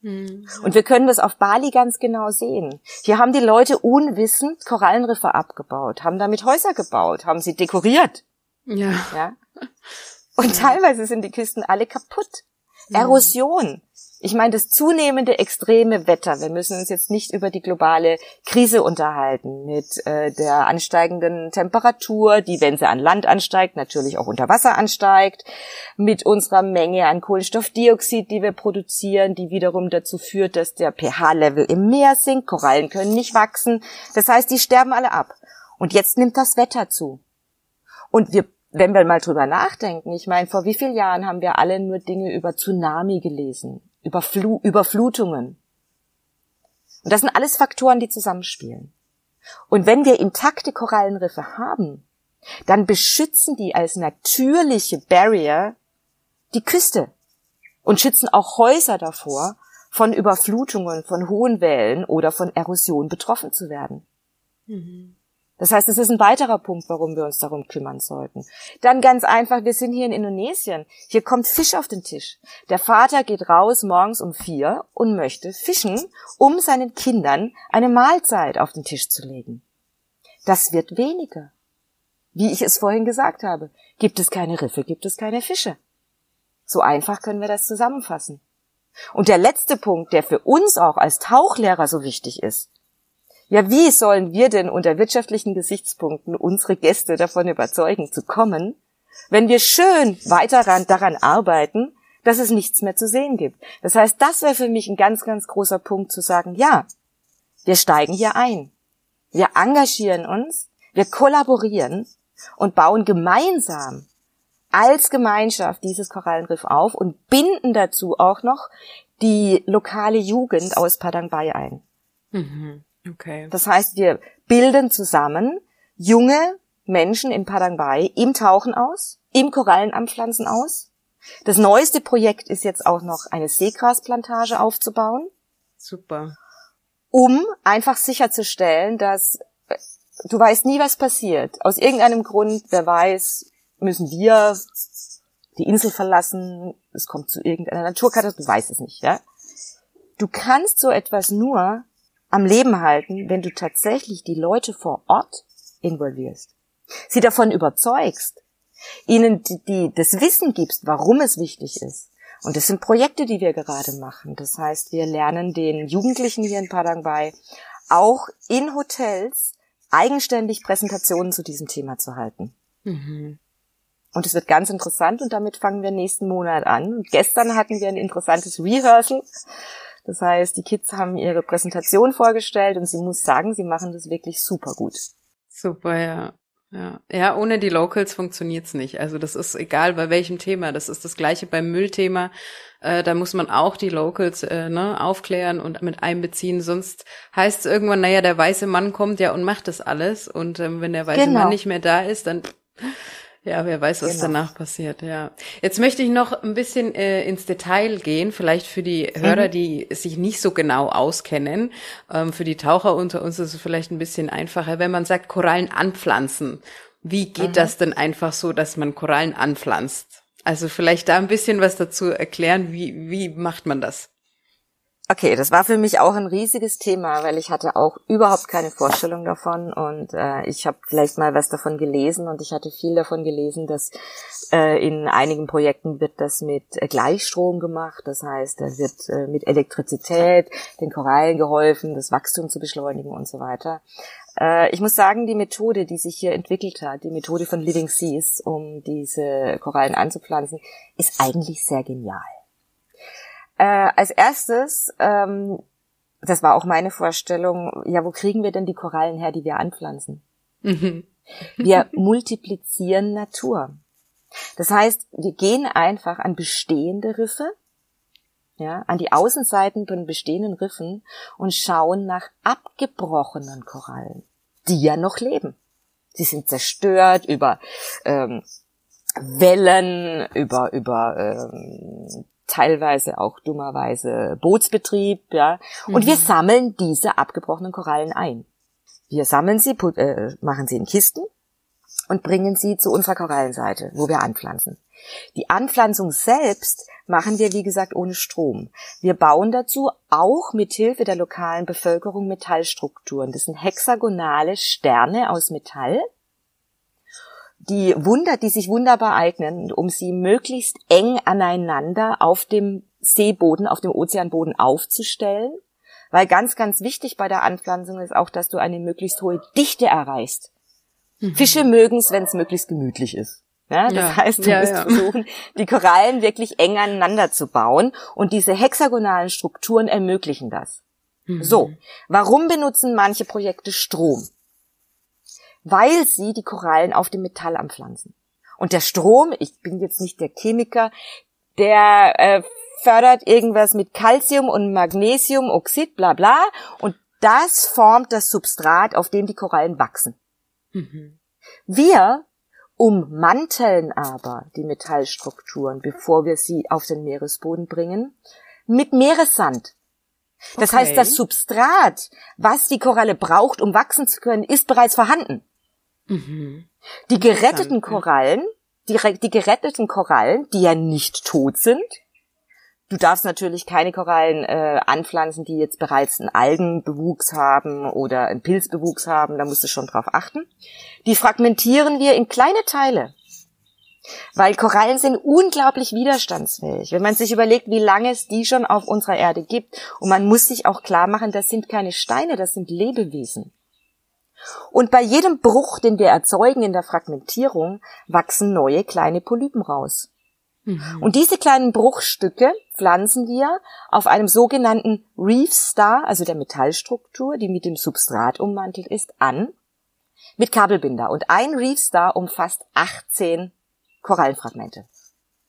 Mhm. Und wir können das auf Bali ganz genau sehen. Hier haben die Leute unwissend Korallenriffe abgebaut, haben damit Häuser gebaut, haben sie dekoriert. Ja. ja? Und teilweise sind die Küsten alle kaputt. Erosion. Ich meine, das zunehmende extreme Wetter, wir müssen uns jetzt nicht über die globale Krise unterhalten, mit äh, der ansteigenden Temperatur, die, wenn sie an Land ansteigt, natürlich auch unter Wasser ansteigt, mit unserer Menge an Kohlenstoffdioxid, die wir produzieren, die wiederum dazu führt, dass der pH-Level im Meer sinkt, Korallen können nicht wachsen, das heißt, die sterben alle ab. Und jetzt nimmt das Wetter zu. Und wir wenn wir mal drüber nachdenken, ich meine, vor wie vielen Jahren haben wir alle nur Dinge über Tsunami gelesen, über Flu Überflutungen. Und das sind alles Faktoren, die zusammenspielen. Und wenn wir intakte Korallenriffe haben, dann beschützen die als natürliche Barrier die Küste und schützen auch Häuser davor, von Überflutungen, von hohen Wellen oder von Erosion betroffen zu werden. Mhm. Das heißt, es ist ein weiterer Punkt, warum wir uns darum kümmern sollten. Dann ganz einfach, wir sind hier in Indonesien. Hier kommt Fisch auf den Tisch. Der Vater geht raus morgens um vier und möchte fischen, um seinen Kindern eine Mahlzeit auf den Tisch zu legen. Das wird weniger. Wie ich es vorhin gesagt habe, gibt es keine Riffe, gibt es keine Fische. So einfach können wir das zusammenfassen. Und der letzte Punkt, der für uns auch als Tauchlehrer so wichtig ist, ja, wie sollen wir denn unter wirtschaftlichen Gesichtspunkten unsere Gäste davon überzeugen zu kommen, wenn wir schön weiter daran arbeiten, dass es nichts mehr zu sehen gibt? Das heißt, das wäre für mich ein ganz, ganz großer Punkt zu sagen, ja, wir steigen hier ein. Wir engagieren uns, wir kollaborieren und bauen gemeinsam als Gemeinschaft dieses Korallenriff auf und binden dazu auch noch die lokale Jugend aus Padang Bay ein. Mhm. Okay. Das heißt, wir bilden zusammen junge Menschen in Padang Bay im Tauchen aus, im Korallenanpflanzen aus. Das neueste Projekt ist jetzt auch noch eine Seegrasplantage aufzubauen. Super. Um einfach sicherzustellen, dass du weißt nie, was passiert. Aus irgendeinem Grund, wer weiß, müssen wir die Insel verlassen, es kommt zu irgendeiner Naturkatastrophe, du weißt es nicht, ja. Du kannst so etwas nur am Leben halten, wenn du tatsächlich die Leute vor Ort involvierst, sie davon überzeugst, ihnen die, die, das Wissen gibst, warum es wichtig ist. Und das sind Projekte, die wir gerade machen. Das heißt, wir lernen den Jugendlichen hier in Padang bei, auch in Hotels eigenständig Präsentationen zu diesem Thema zu halten. Mhm. Und es wird ganz interessant und damit fangen wir nächsten Monat an. Und gestern hatten wir ein interessantes Rehearsal das heißt, die Kids haben ihre Präsentation vorgestellt und sie muss sagen, sie machen das wirklich super gut. Super, ja. Ja, ja, ohne die Locals funktioniert's nicht. Also das ist egal bei welchem Thema. Das ist das gleiche beim Müllthema. Äh, da muss man auch die Locals äh, ne, aufklären und mit einbeziehen. Sonst heißt es irgendwann, naja, der weiße Mann kommt ja und macht das alles. Und ähm, wenn der weiße genau. Mann nicht mehr da ist, dann ja, wer weiß, was genau. danach passiert, ja. Jetzt möchte ich noch ein bisschen äh, ins Detail gehen, vielleicht für die Hörer, mhm. die sich nicht so genau auskennen. Ähm, für die Taucher unter uns ist es vielleicht ein bisschen einfacher, wenn man sagt, Korallen anpflanzen. Wie geht mhm. das denn einfach so, dass man Korallen anpflanzt? Also vielleicht da ein bisschen was dazu erklären, wie, wie macht man das? Okay, das war für mich auch ein riesiges Thema, weil ich hatte auch überhaupt keine Vorstellung davon und äh, ich habe vielleicht mal was davon gelesen und ich hatte viel davon gelesen, dass äh, in einigen Projekten wird das mit äh, Gleichstrom gemacht, das heißt, da wird äh, mit Elektrizität den Korallen geholfen, das Wachstum zu beschleunigen und so weiter. Äh, ich muss sagen, die Methode, die sich hier entwickelt hat, die Methode von Living Seas, um diese Korallen anzupflanzen, ist eigentlich sehr genial. Äh, als erstes, ähm, das war auch meine Vorstellung, ja, wo kriegen wir denn die Korallen her, die wir anpflanzen? Mhm. Wir multiplizieren Natur. Das heißt, wir gehen einfach an bestehende Riffe, ja, an die Außenseiten von bestehenden Riffen und schauen nach abgebrochenen Korallen, die ja noch leben. Sie sind zerstört über ähm, Wellen, über über ähm, teilweise auch dummerweise Bootsbetrieb, ja. Und mhm. wir sammeln diese abgebrochenen Korallen ein. Wir sammeln sie, äh, machen sie in Kisten und bringen sie zu unserer Korallenseite, wo wir anpflanzen. Die Anpflanzung selbst machen wir, wie gesagt, ohne Strom. Wir bauen dazu auch mit Hilfe der lokalen Bevölkerung Metallstrukturen. Das sind hexagonale Sterne aus Metall, die Wunder, die sich wunderbar eignen, um sie möglichst eng aneinander auf dem Seeboden, auf dem Ozeanboden aufzustellen. Weil ganz, ganz wichtig bei der Anpflanzung ist auch, dass du eine möglichst hohe Dichte erreichst. Mhm. Fische mögen es, wenn es möglichst gemütlich ist. Ja, das ja, heißt, du ja, musst ja. versuchen, die Korallen wirklich eng aneinander zu bauen und diese hexagonalen Strukturen ermöglichen das. Mhm. So, warum benutzen manche Projekte Strom? Weil sie die Korallen auf dem Metall anpflanzen. Und der Strom, ich bin jetzt nicht der Chemiker, der äh, fördert irgendwas mit Calcium und Magnesiumoxid, bla bla, und das formt das Substrat, auf dem die Korallen wachsen. Mhm. Wir ummanteln aber die Metallstrukturen, bevor wir sie auf den Meeresboden bringen, mit Meeressand. Das okay. heißt, das Substrat, was die Koralle braucht, um wachsen zu können, ist bereits vorhanden. Mhm. Die geretteten Korallen, die, die geretteten Korallen, die ja nicht tot sind, Du darfst natürlich keine Korallen äh, anpflanzen, die jetzt bereits einen Algenbewuchs haben oder einen Pilzbewuchs haben. Da musst du schon drauf achten. Die fragmentieren wir in kleine Teile. Weil Korallen sind unglaublich widerstandsfähig. Wenn man sich überlegt, wie lange es die schon auf unserer Erde gibt. Und man muss sich auch klar machen, das sind keine Steine, das sind Lebewesen. Und bei jedem Bruch, den wir erzeugen in der Fragmentierung, wachsen neue kleine Polypen raus. Mhm. Und diese kleinen Bruchstücke pflanzen wir auf einem sogenannten Reef Star, also der Metallstruktur, die mit dem Substrat ummantelt ist, an, mit Kabelbinder. Und ein Reef Star umfasst 18 Korallenfragmente.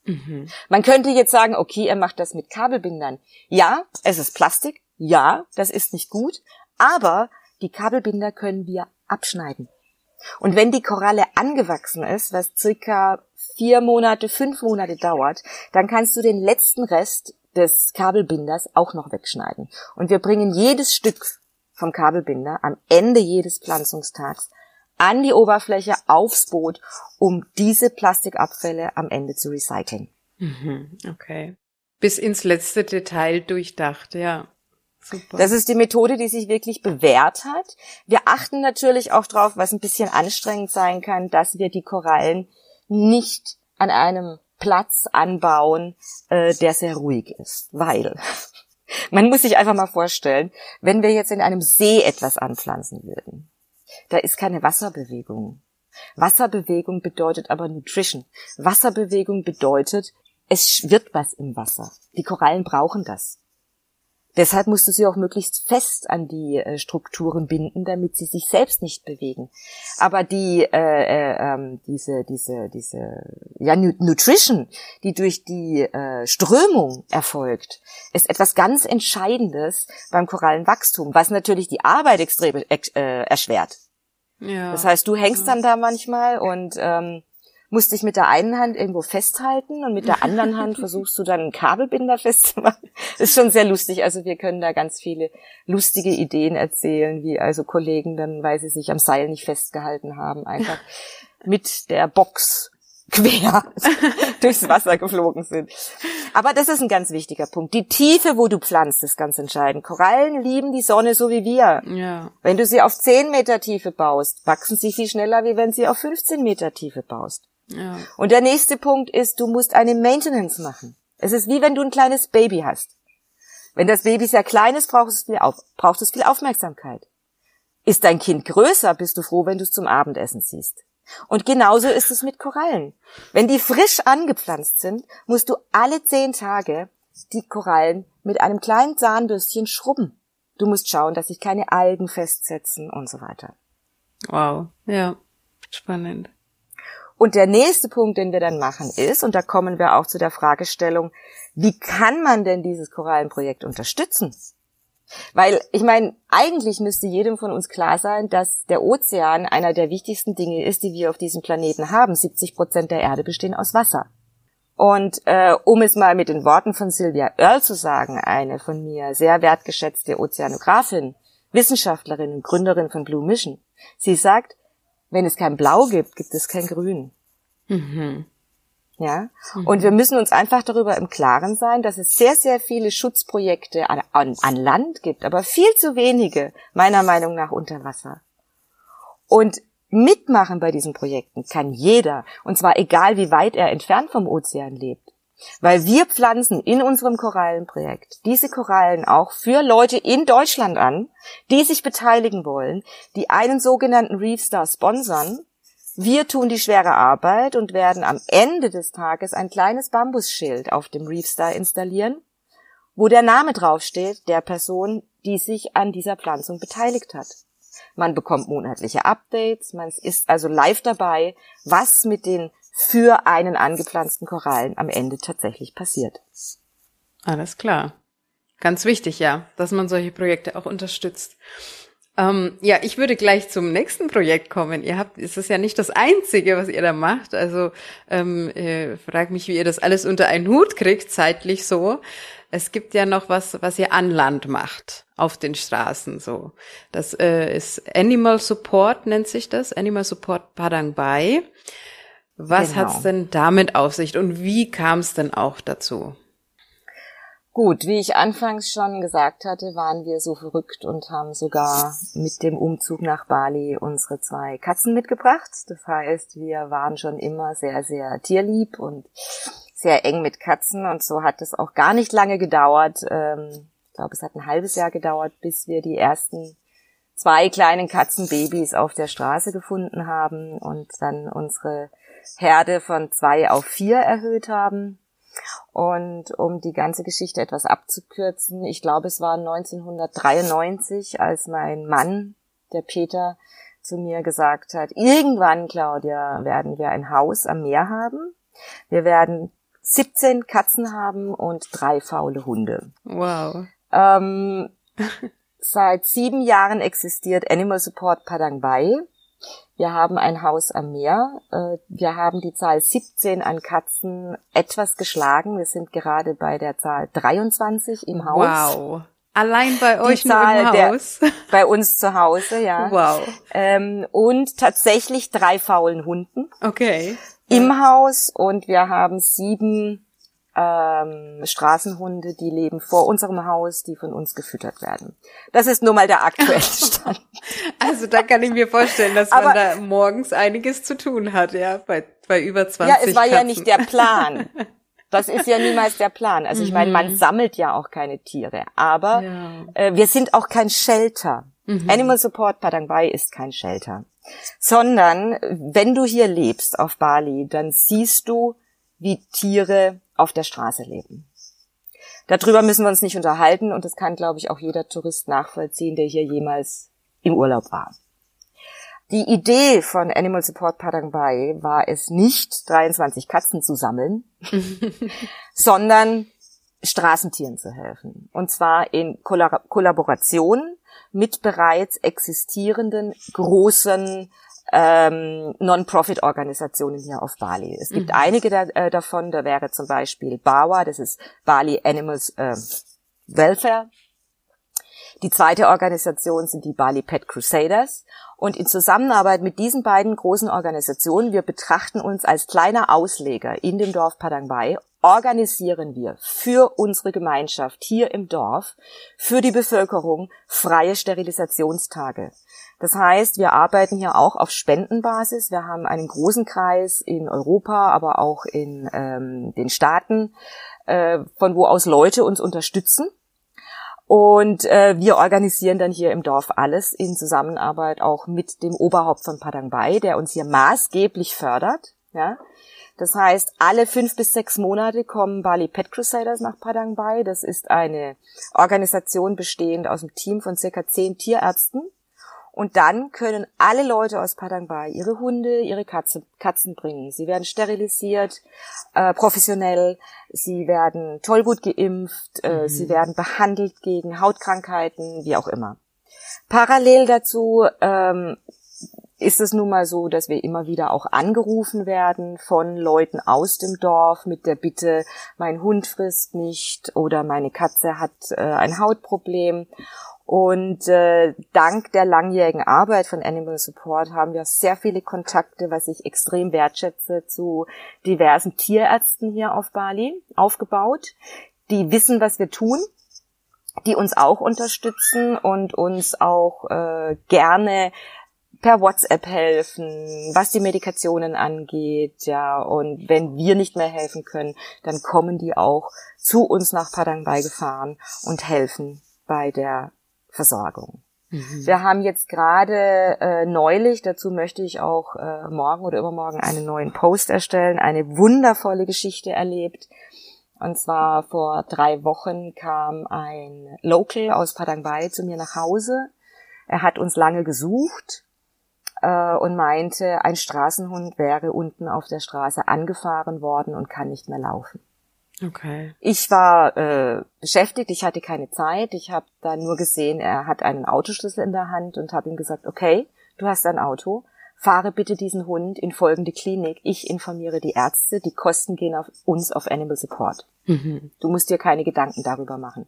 Mhm. Man könnte jetzt sagen, okay, er macht das mit Kabelbindern. Ja, es ist Plastik. Ja, das ist nicht gut. Aber die Kabelbinder können wir abschneiden. Und wenn die Koralle angewachsen ist, was circa vier Monate, fünf Monate dauert, dann kannst du den letzten Rest des Kabelbinders auch noch wegschneiden. Und wir bringen jedes Stück vom Kabelbinder am Ende jedes Pflanzungstags an die Oberfläche aufs Boot, um diese Plastikabfälle am Ende zu recyceln. Mhm, okay. Bis ins letzte Detail durchdacht, ja. Super. Das ist die Methode, die sich wirklich bewährt hat. Wir achten natürlich auch drauf, was ein bisschen anstrengend sein kann, dass wir die Korallen nicht an einem Platz anbauen, äh, der sehr ruhig ist, weil man muss sich einfach mal vorstellen, wenn wir jetzt in einem See etwas anpflanzen würden, da ist keine Wasserbewegung. Wasserbewegung bedeutet aber Nutrition. Wasserbewegung bedeutet, es wird was im Wasser. Die Korallen brauchen das. Deshalb musst du sie auch möglichst fest an die äh, Strukturen binden, damit sie sich selbst nicht bewegen. Aber die äh, äh, ähm, diese diese diese ja Nutrition, die durch die äh, Strömung erfolgt, ist etwas ganz Entscheidendes beim Korallenwachstum, was natürlich die Arbeit extrem äh, erschwert. Ja. Das heißt, du hängst dann da manchmal und ähm, musst dich mit der einen Hand irgendwo festhalten und mit der anderen Hand versuchst du dann einen Kabelbinder festzumachen. Das ist schon sehr lustig. Also wir können da ganz viele lustige Ideen erzählen, wie also Kollegen dann, weil sie sich am Seil nicht festgehalten haben, einfach mit der Box quer durchs Wasser geflogen sind. Aber das ist ein ganz wichtiger Punkt. Die Tiefe, wo du pflanzt, ist ganz entscheidend. Korallen lieben die Sonne so wie wir. Ja. Wenn du sie auf 10 Meter Tiefe baust, wachsen sie viel schneller, wie wenn sie auf 15 Meter Tiefe baust. Ja. Und der nächste Punkt ist, du musst eine Maintenance machen. Es ist wie wenn du ein kleines Baby hast. Wenn das Baby sehr klein ist, braucht es viel, auf, braucht es viel Aufmerksamkeit. Ist dein Kind größer, bist du froh, wenn du es zum Abendessen siehst. Und genauso ist es mit Korallen. Wenn die frisch angepflanzt sind, musst du alle zehn Tage die Korallen mit einem kleinen Zahnbürstchen schrubben. Du musst schauen, dass sich keine Algen festsetzen und so weiter. Wow, ja, spannend. Und der nächste Punkt, den wir dann machen, ist, und da kommen wir auch zu der Fragestellung, wie kann man denn dieses Korallenprojekt unterstützen? Weil, ich meine, eigentlich müsste jedem von uns klar sein, dass der Ozean einer der wichtigsten Dinge ist, die wir auf diesem Planeten haben. 70 Prozent der Erde bestehen aus Wasser. Und äh, um es mal mit den Worten von Sylvia Earle zu sagen, eine von mir sehr wertgeschätzte Ozeanografin, Wissenschaftlerin und Gründerin von Blue Mission, sie sagt, wenn es kein Blau gibt, gibt es kein Grün. Mhm. Ja. Mhm. Und wir müssen uns einfach darüber im Klaren sein, dass es sehr, sehr viele Schutzprojekte an, an, an Land gibt, aber viel zu wenige, meiner Meinung nach, unter Wasser. Und mitmachen bei diesen Projekten kann jeder, und zwar egal wie weit er entfernt vom Ozean lebt. Weil wir pflanzen in unserem Korallenprojekt diese Korallen auch für Leute in Deutschland an, die sich beteiligen wollen, die einen sogenannten Reef Star sponsern. Wir tun die schwere Arbeit und werden am Ende des Tages ein kleines Bambusschild auf dem Reef Star installieren, wo der Name draufsteht der Person, die sich an dieser Pflanzung beteiligt hat. Man bekommt monatliche Updates, man ist also live dabei, was mit den für einen angepflanzten Korallen am Ende tatsächlich passiert. Alles klar. Ganz wichtig, ja, dass man solche Projekte auch unterstützt. Ähm, ja, ich würde gleich zum nächsten Projekt kommen. Ihr habt, es ist ja nicht das einzige, was ihr da macht. Also ähm, äh, frag mich, wie ihr das alles unter einen Hut kriegt, zeitlich so. Es gibt ja noch was, was ihr an Land macht, auf den Straßen so. Das äh, ist Animal Support, nennt sich das, Animal Support Padang Bai. Was genau. hat's denn damit auf sich und wie kam es denn auch dazu? Gut, wie ich anfangs schon gesagt hatte, waren wir so verrückt und haben sogar mit dem Umzug nach Bali unsere zwei Katzen mitgebracht. Das heißt, wir waren schon immer sehr, sehr tierlieb und sehr eng mit Katzen und so hat es auch gar nicht lange gedauert. Ähm, ich glaube, es hat ein halbes Jahr gedauert, bis wir die ersten zwei kleinen Katzenbabys auf der Straße gefunden haben und dann unsere Herde von zwei auf vier erhöht haben. Und um die ganze Geschichte etwas abzukürzen, ich glaube, es war 1993, als mein Mann, der Peter, zu mir gesagt hat, irgendwann, Claudia, werden wir ein Haus am Meer haben. Wir werden 17 Katzen haben und drei faule Hunde. Wow. Ähm, seit sieben Jahren existiert Animal Support Padang Bai. Wir haben ein Haus am Meer. Äh, wir haben die Zahl 17 an Katzen etwas geschlagen. Wir sind gerade bei der Zahl 23 im Haus. Wow. Allein bei euch die Zahl nur im Haus? Der, bei uns zu Hause, ja. Wow. Ähm, und tatsächlich drei faulen Hunden. Okay. Im Haus und wir haben sieben ähm, Straßenhunde, die leben vor unserem Haus, die von uns gefüttert werden. Das ist nur mal der aktuelle Stand. also da kann ich mir vorstellen, dass Aber, man da morgens einiges zu tun hat, ja, bei, bei über 20 Ja, es war Katzen. ja nicht der Plan. Das ist ja niemals der Plan. Also ich meine, man mhm. sammelt ja auch keine Tiere, aber ja. äh, wir sind auch kein Shelter. Mhm. Animal Support Padang Bai ist kein Shelter. Sondern wenn du hier lebst auf Bali, dann siehst du, wie Tiere auf der Straße leben. Darüber müssen wir uns nicht unterhalten und das kann, glaube ich, auch jeder Tourist nachvollziehen, der hier jemals im Urlaub war. Die Idee von Animal Support Padang Bai war es nicht, 23 Katzen zu sammeln, sondern Straßentieren zu helfen. Und zwar in Kollaboration mit bereits existierenden großen ähm, Non-Profit-Organisationen hier auf Bali. Es gibt mhm. einige da, äh, davon, da wäre zum Beispiel BAWA, das ist Bali Animals äh, Welfare. Die zweite Organisation sind die Bali Pet Crusaders. Und in Zusammenarbeit mit diesen beiden großen Organisationen, wir betrachten uns als kleiner Ausleger in dem Dorf Padang Bai, organisieren wir für unsere Gemeinschaft hier im Dorf, für die Bevölkerung freie Sterilisationstage. Das heißt, wir arbeiten hier auch auf Spendenbasis. Wir haben einen großen Kreis in Europa, aber auch in ähm, den Staaten, äh, von wo aus Leute uns unterstützen. Und äh, wir organisieren dann hier im Dorf alles in Zusammenarbeit auch mit dem Oberhaupt von Padang Bai, der uns hier maßgeblich fördert. Ja. Das heißt, alle fünf bis sechs Monate kommen Bali Pet Crusaders nach Padang Bai. Das ist eine Organisation bestehend aus einem Team von circa zehn Tierärzten, und dann können alle Leute aus Padang Bai ihre Hunde, ihre Katze, Katzen bringen. Sie werden sterilisiert, äh, professionell, sie werden Tollwut geimpft, äh, mhm. sie werden behandelt gegen Hautkrankheiten, wie auch immer. Parallel dazu ähm, ist es nun mal so, dass wir immer wieder auch angerufen werden von Leuten aus dem Dorf mit der Bitte, mein Hund frisst nicht oder meine Katze hat äh, ein Hautproblem. Und äh, dank der langjährigen Arbeit von Animal Support haben wir sehr viele Kontakte, was ich extrem wertschätze, zu diversen Tierärzten hier auf Bali aufgebaut, die wissen, was wir tun, die uns auch unterstützen und uns auch äh, gerne per WhatsApp helfen, was die Medikationen angeht, ja, und wenn wir nicht mehr helfen können, dann kommen die auch zu uns nach Padang beigefahren und helfen bei der Versorgung. Mhm. Wir haben jetzt gerade äh, neulich, dazu möchte ich auch äh, morgen oder übermorgen einen neuen Post erstellen, eine wundervolle Geschichte erlebt. Und zwar vor drei Wochen kam ein Local aus Padang Bai zu mir nach Hause. Er hat uns lange gesucht äh, und meinte, ein Straßenhund wäre unten auf der Straße angefahren worden und kann nicht mehr laufen. Okay. Ich war äh, beschäftigt, ich hatte keine Zeit. Ich habe da nur gesehen, er hat einen Autoschlüssel in der Hand und habe ihm gesagt, okay, du hast ein Auto, fahre bitte diesen Hund in folgende Klinik. Ich informiere die Ärzte, die Kosten gehen auf uns auf Animal Support. Mhm. Du musst dir keine Gedanken darüber machen.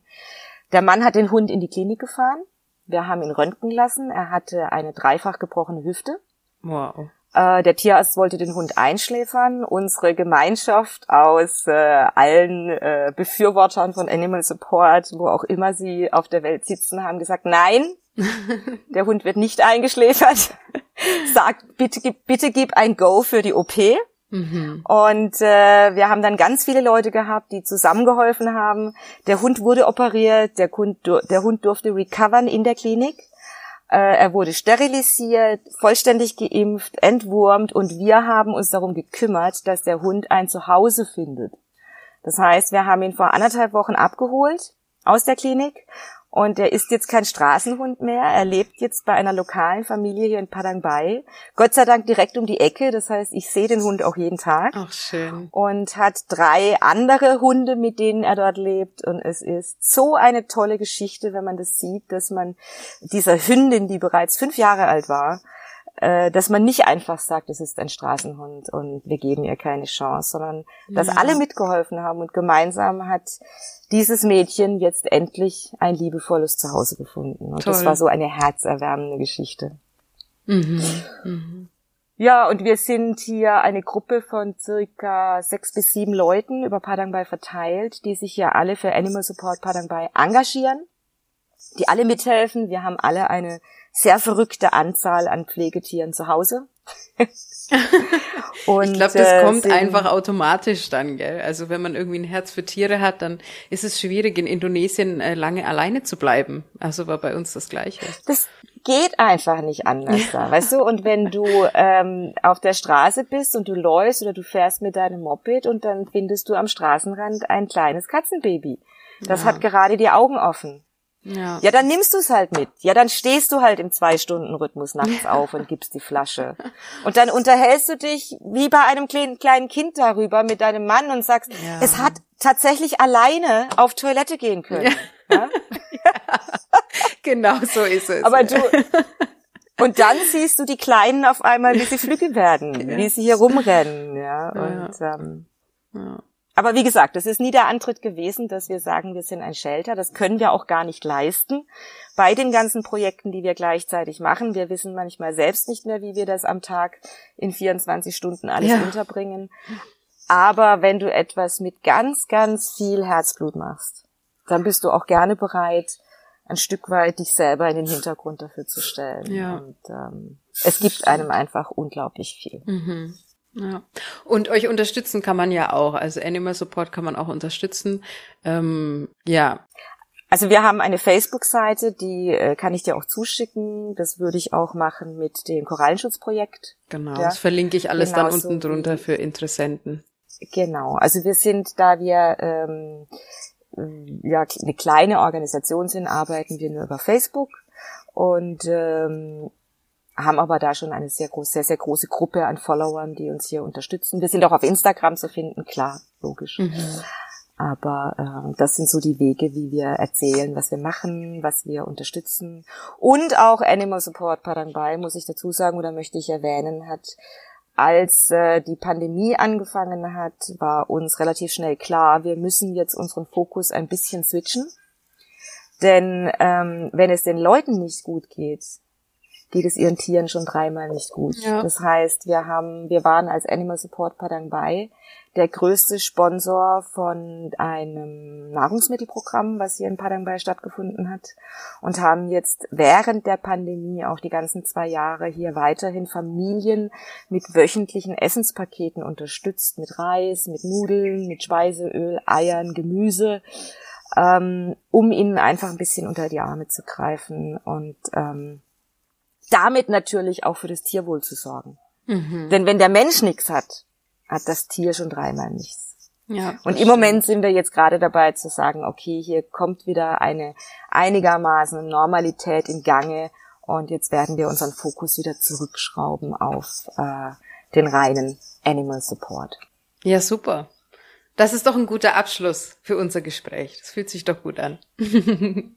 Der Mann hat den Hund in die Klinik gefahren. Wir haben ihn röntgen lassen. Er hatte eine dreifach gebrochene Hüfte. Wow. Äh, der Tierarzt wollte den Hund einschläfern. Unsere Gemeinschaft aus äh, allen äh, Befürwortern von Animal Support, wo auch immer sie auf der Welt sitzen, haben gesagt, nein, der Hund wird nicht eingeschläfert. Sagt, bitte, bitte gib ein Go für die OP. Mhm. Und äh, wir haben dann ganz viele Leute gehabt, die zusammengeholfen haben. Der Hund wurde operiert, der Hund, der Hund durfte recovern in der Klinik. Äh, er wurde sterilisiert, vollständig geimpft, entwurmt und wir haben uns darum gekümmert, dass der Hund ein Zuhause findet. Das heißt, wir haben ihn vor anderthalb Wochen abgeholt aus der Klinik und er ist jetzt kein Straßenhund mehr. Er lebt jetzt bei einer lokalen Familie hier in Padang Bay. Gott sei Dank direkt um die Ecke. Das heißt, ich sehe den Hund auch jeden Tag. Ach, schön. Und hat drei andere Hunde, mit denen er dort lebt. Und es ist so eine tolle Geschichte, wenn man das sieht, dass man dieser Hündin, die bereits fünf Jahre alt war, äh, dass man nicht einfach sagt, es ist ein Straßenhund und wir geben ihr keine Chance, sondern dass ja. alle mitgeholfen haben und gemeinsam hat dieses Mädchen jetzt endlich ein liebevolles Zuhause gefunden. Und Toll. das war so eine herzerwärmende Geschichte. Mhm. Mhm. Ja, und wir sind hier eine Gruppe von circa sechs bis sieben Leuten über Padang Bay verteilt, die sich hier alle für Animal Support Padang Bay engagieren, die alle mithelfen. Wir haben alle eine sehr verrückte Anzahl an Pflegetieren zu Hause. Und, ich glaube, das äh, kommt einfach automatisch dann, gell? Also wenn man irgendwie ein Herz für Tiere hat, dann ist es schwierig, in Indonesien äh, lange alleine zu bleiben. Also war bei uns das Gleiche. Das geht einfach nicht anders da, weißt du? Und wenn du ähm, auf der Straße bist und du läufst oder du fährst mit deinem Moped und dann findest du am Straßenrand ein kleines Katzenbaby. Das ja. hat gerade die Augen offen. Ja. ja, dann nimmst du es halt mit. Ja, dann stehst du halt im Zwei-Stunden-Rhythmus nachts auf und gibst die Flasche. Und dann unterhältst du dich wie bei einem kleinen Kind darüber mit deinem Mann und sagst, ja. es hat tatsächlich alleine auf Toilette gehen können. Ja. genau so ist es. Aber du, und dann siehst du die Kleinen auf einmal, wie sie flügge werden, wie sie hier rumrennen, ja. Und ähm, ja. Aber wie gesagt, das ist nie der Antritt gewesen, dass wir sagen, wir sind ein Shelter. Das können wir auch gar nicht leisten. Bei den ganzen Projekten, die wir gleichzeitig machen, wir wissen manchmal selbst nicht mehr, wie wir das am Tag in 24 Stunden alles ja. unterbringen. Aber wenn du etwas mit ganz, ganz viel Herzblut machst, dann bist du auch gerne bereit, ein Stück weit dich selber in den Hintergrund dafür zu stellen. Ja. Und ähm, es gibt einem einfach unglaublich viel. Mhm. Ja. Und euch unterstützen kann man ja auch. Also Animal Support kann man auch unterstützen. Ähm, ja. Also wir haben eine Facebook-Seite, die äh, kann ich dir auch zuschicken. Das würde ich auch machen mit dem Korallenschutzprojekt. Genau, ja. das verlinke ich alles Genauso dann unten drunter für Interessenten. Genau, also wir sind, da wir ähm, ja eine kleine Organisation sind, arbeiten wir nur über Facebook und ähm, haben aber da schon eine sehr große, sehr, sehr große Gruppe an Followern, die uns hier unterstützen. Wir sind auch auf Instagram zu finden, klar, logisch. Mhm. Aber äh, das sind so die Wege, wie wir erzählen, was wir machen, was wir unterstützen. Und auch Animal Support Parangbay, muss ich dazu sagen, oder möchte ich erwähnen, hat als äh, die Pandemie angefangen hat, war uns relativ schnell klar, wir müssen jetzt unseren Fokus ein bisschen switchen. Denn ähm, wenn es den Leuten nicht gut geht, geht es ihren Tieren schon dreimal nicht gut. Ja. Das heißt, wir haben, wir waren als Animal Support Padang Bay der größte Sponsor von einem Nahrungsmittelprogramm, was hier in Padang Bay stattgefunden hat und haben jetzt während der Pandemie auch die ganzen zwei Jahre hier weiterhin Familien mit wöchentlichen Essenspaketen unterstützt, mit Reis, mit Nudeln, mit Speiseöl, Eiern, Gemüse, ähm, um ihnen einfach ein bisschen unter die Arme zu greifen und ähm, damit natürlich auch für das Tierwohl zu sorgen. Mhm. Denn wenn der Mensch nichts hat, hat das Tier schon dreimal nichts. Ja, und im Moment sind wir jetzt gerade dabei zu sagen, okay, hier kommt wieder eine einigermaßen Normalität in Gange und jetzt werden wir unseren Fokus wieder zurückschrauben auf äh, den reinen Animal Support. Ja, super. Das ist doch ein guter Abschluss für unser Gespräch. Das fühlt sich doch gut an.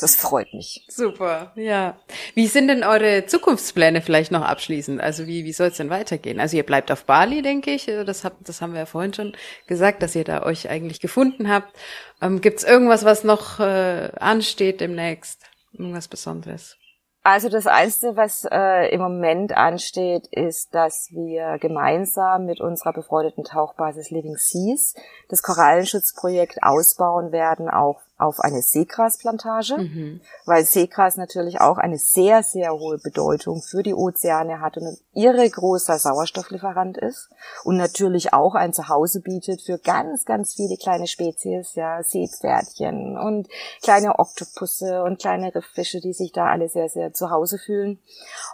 Das freut mich. Super, ja. Wie sind denn eure Zukunftspläne vielleicht noch abschließend? Also wie, wie soll es denn weitergehen? Also ihr bleibt auf Bali, denke ich. Das, hab, das haben wir ja vorhin schon gesagt, dass ihr da euch eigentlich gefunden habt. Ähm, Gibt es irgendwas, was noch äh, ansteht demnächst? Irgendwas Besonderes? Also das Einzige, was äh, im Moment ansteht, ist, dass wir gemeinsam mit unserer befreundeten Tauchbasis Living Seas das Korallenschutzprojekt ausbauen werden, auch auf eine Seegrasplantage, mhm. weil Seegras natürlich auch eine sehr, sehr hohe Bedeutung für die Ozeane hat und ein irre großer Sauerstofflieferant ist und natürlich auch ein Zuhause bietet für ganz, ganz viele kleine Spezies, ja, Seepferdchen und kleine Oktopusse und kleine Rifffische, die sich da alle sehr, sehr zu Hause fühlen.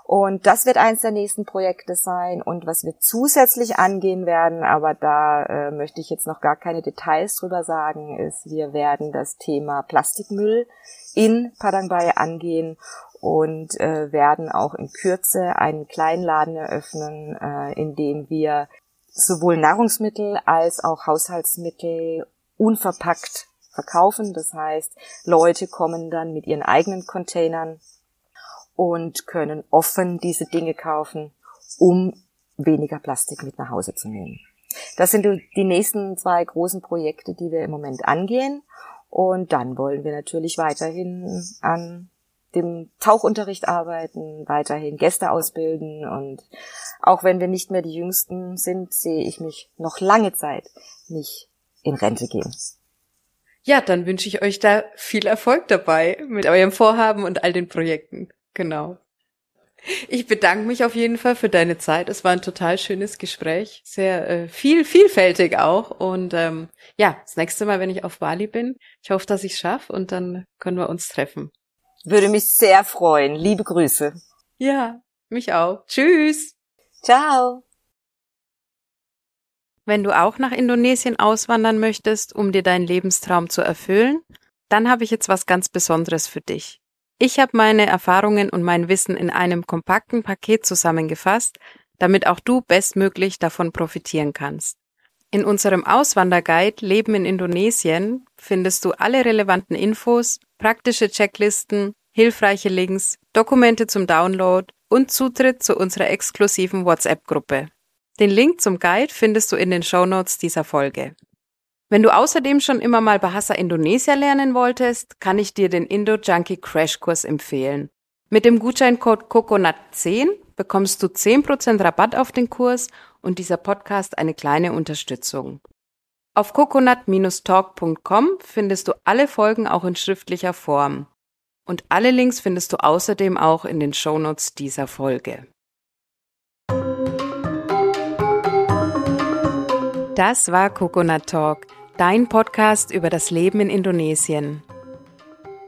Und das wird eins der nächsten Projekte sein und was wir zusätzlich angehen werden, aber da äh, möchte ich jetzt noch gar keine Details drüber sagen, ist, wir werden das Thema Thema Plastikmüll in Padang Bay angehen und äh, werden auch in Kürze einen Kleinladen eröffnen, äh, in dem wir sowohl Nahrungsmittel als auch Haushaltsmittel unverpackt verkaufen. Das heißt, Leute kommen dann mit ihren eigenen Containern und können offen diese Dinge kaufen, um weniger Plastik mit nach Hause zu nehmen. Das sind die nächsten zwei großen Projekte, die wir im Moment angehen. Und dann wollen wir natürlich weiterhin an dem Tauchunterricht arbeiten, weiterhin Gäste ausbilden und auch wenn wir nicht mehr die Jüngsten sind, sehe ich mich noch lange Zeit nicht in Rente gehen. Ja, dann wünsche ich euch da viel Erfolg dabei mit eurem Vorhaben und all den Projekten. Genau. Ich bedanke mich auf jeden Fall für deine Zeit. Es war ein total schönes Gespräch, sehr äh, viel, vielfältig auch. Und ähm, ja, das nächste Mal, wenn ich auf Bali bin, ich hoffe, dass ich schaffe und dann können wir uns treffen. Würde mich sehr freuen. Liebe Grüße. Ja, mich auch. Tschüss. Ciao. Wenn du auch nach Indonesien auswandern möchtest, um dir deinen Lebenstraum zu erfüllen, dann habe ich jetzt was ganz Besonderes für dich. Ich habe meine Erfahrungen und mein Wissen in einem kompakten Paket zusammengefasst, damit auch du bestmöglich davon profitieren kannst. In unserem Auswanderguide Leben in Indonesien findest du alle relevanten Infos, praktische Checklisten, hilfreiche Links, Dokumente zum Download und Zutritt zu unserer exklusiven WhatsApp-Gruppe. Den Link zum Guide findest du in den Shownotes dieser Folge. Wenn du außerdem schon immer mal Bahasa Indonesia lernen wolltest, kann ich dir den Indo Junkie Crash Kurs empfehlen. Mit dem Gutscheincode COCONUT10 bekommst du 10% Rabatt auf den Kurs und dieser Podcast eine kleine Unterstützung. Auf coconut-talk.com findest du alle Folgen auch in schriftlicher Form. Und alle Links findest du außerdem auch in den Shownotes dieser Folge. Das war Coconut Talk, dein Podcast über das Leben in Indonesien.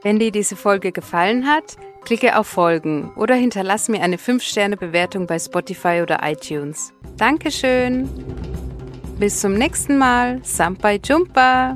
Wenn dir diese Folge gefallen hat, klicke auf Folgen oder hinterlass mir eine 5-Sterne-Bewertung bei Spotify oder iTunes. Dankeschön. Bis zum nächsten Mal. Sampai Jumpa.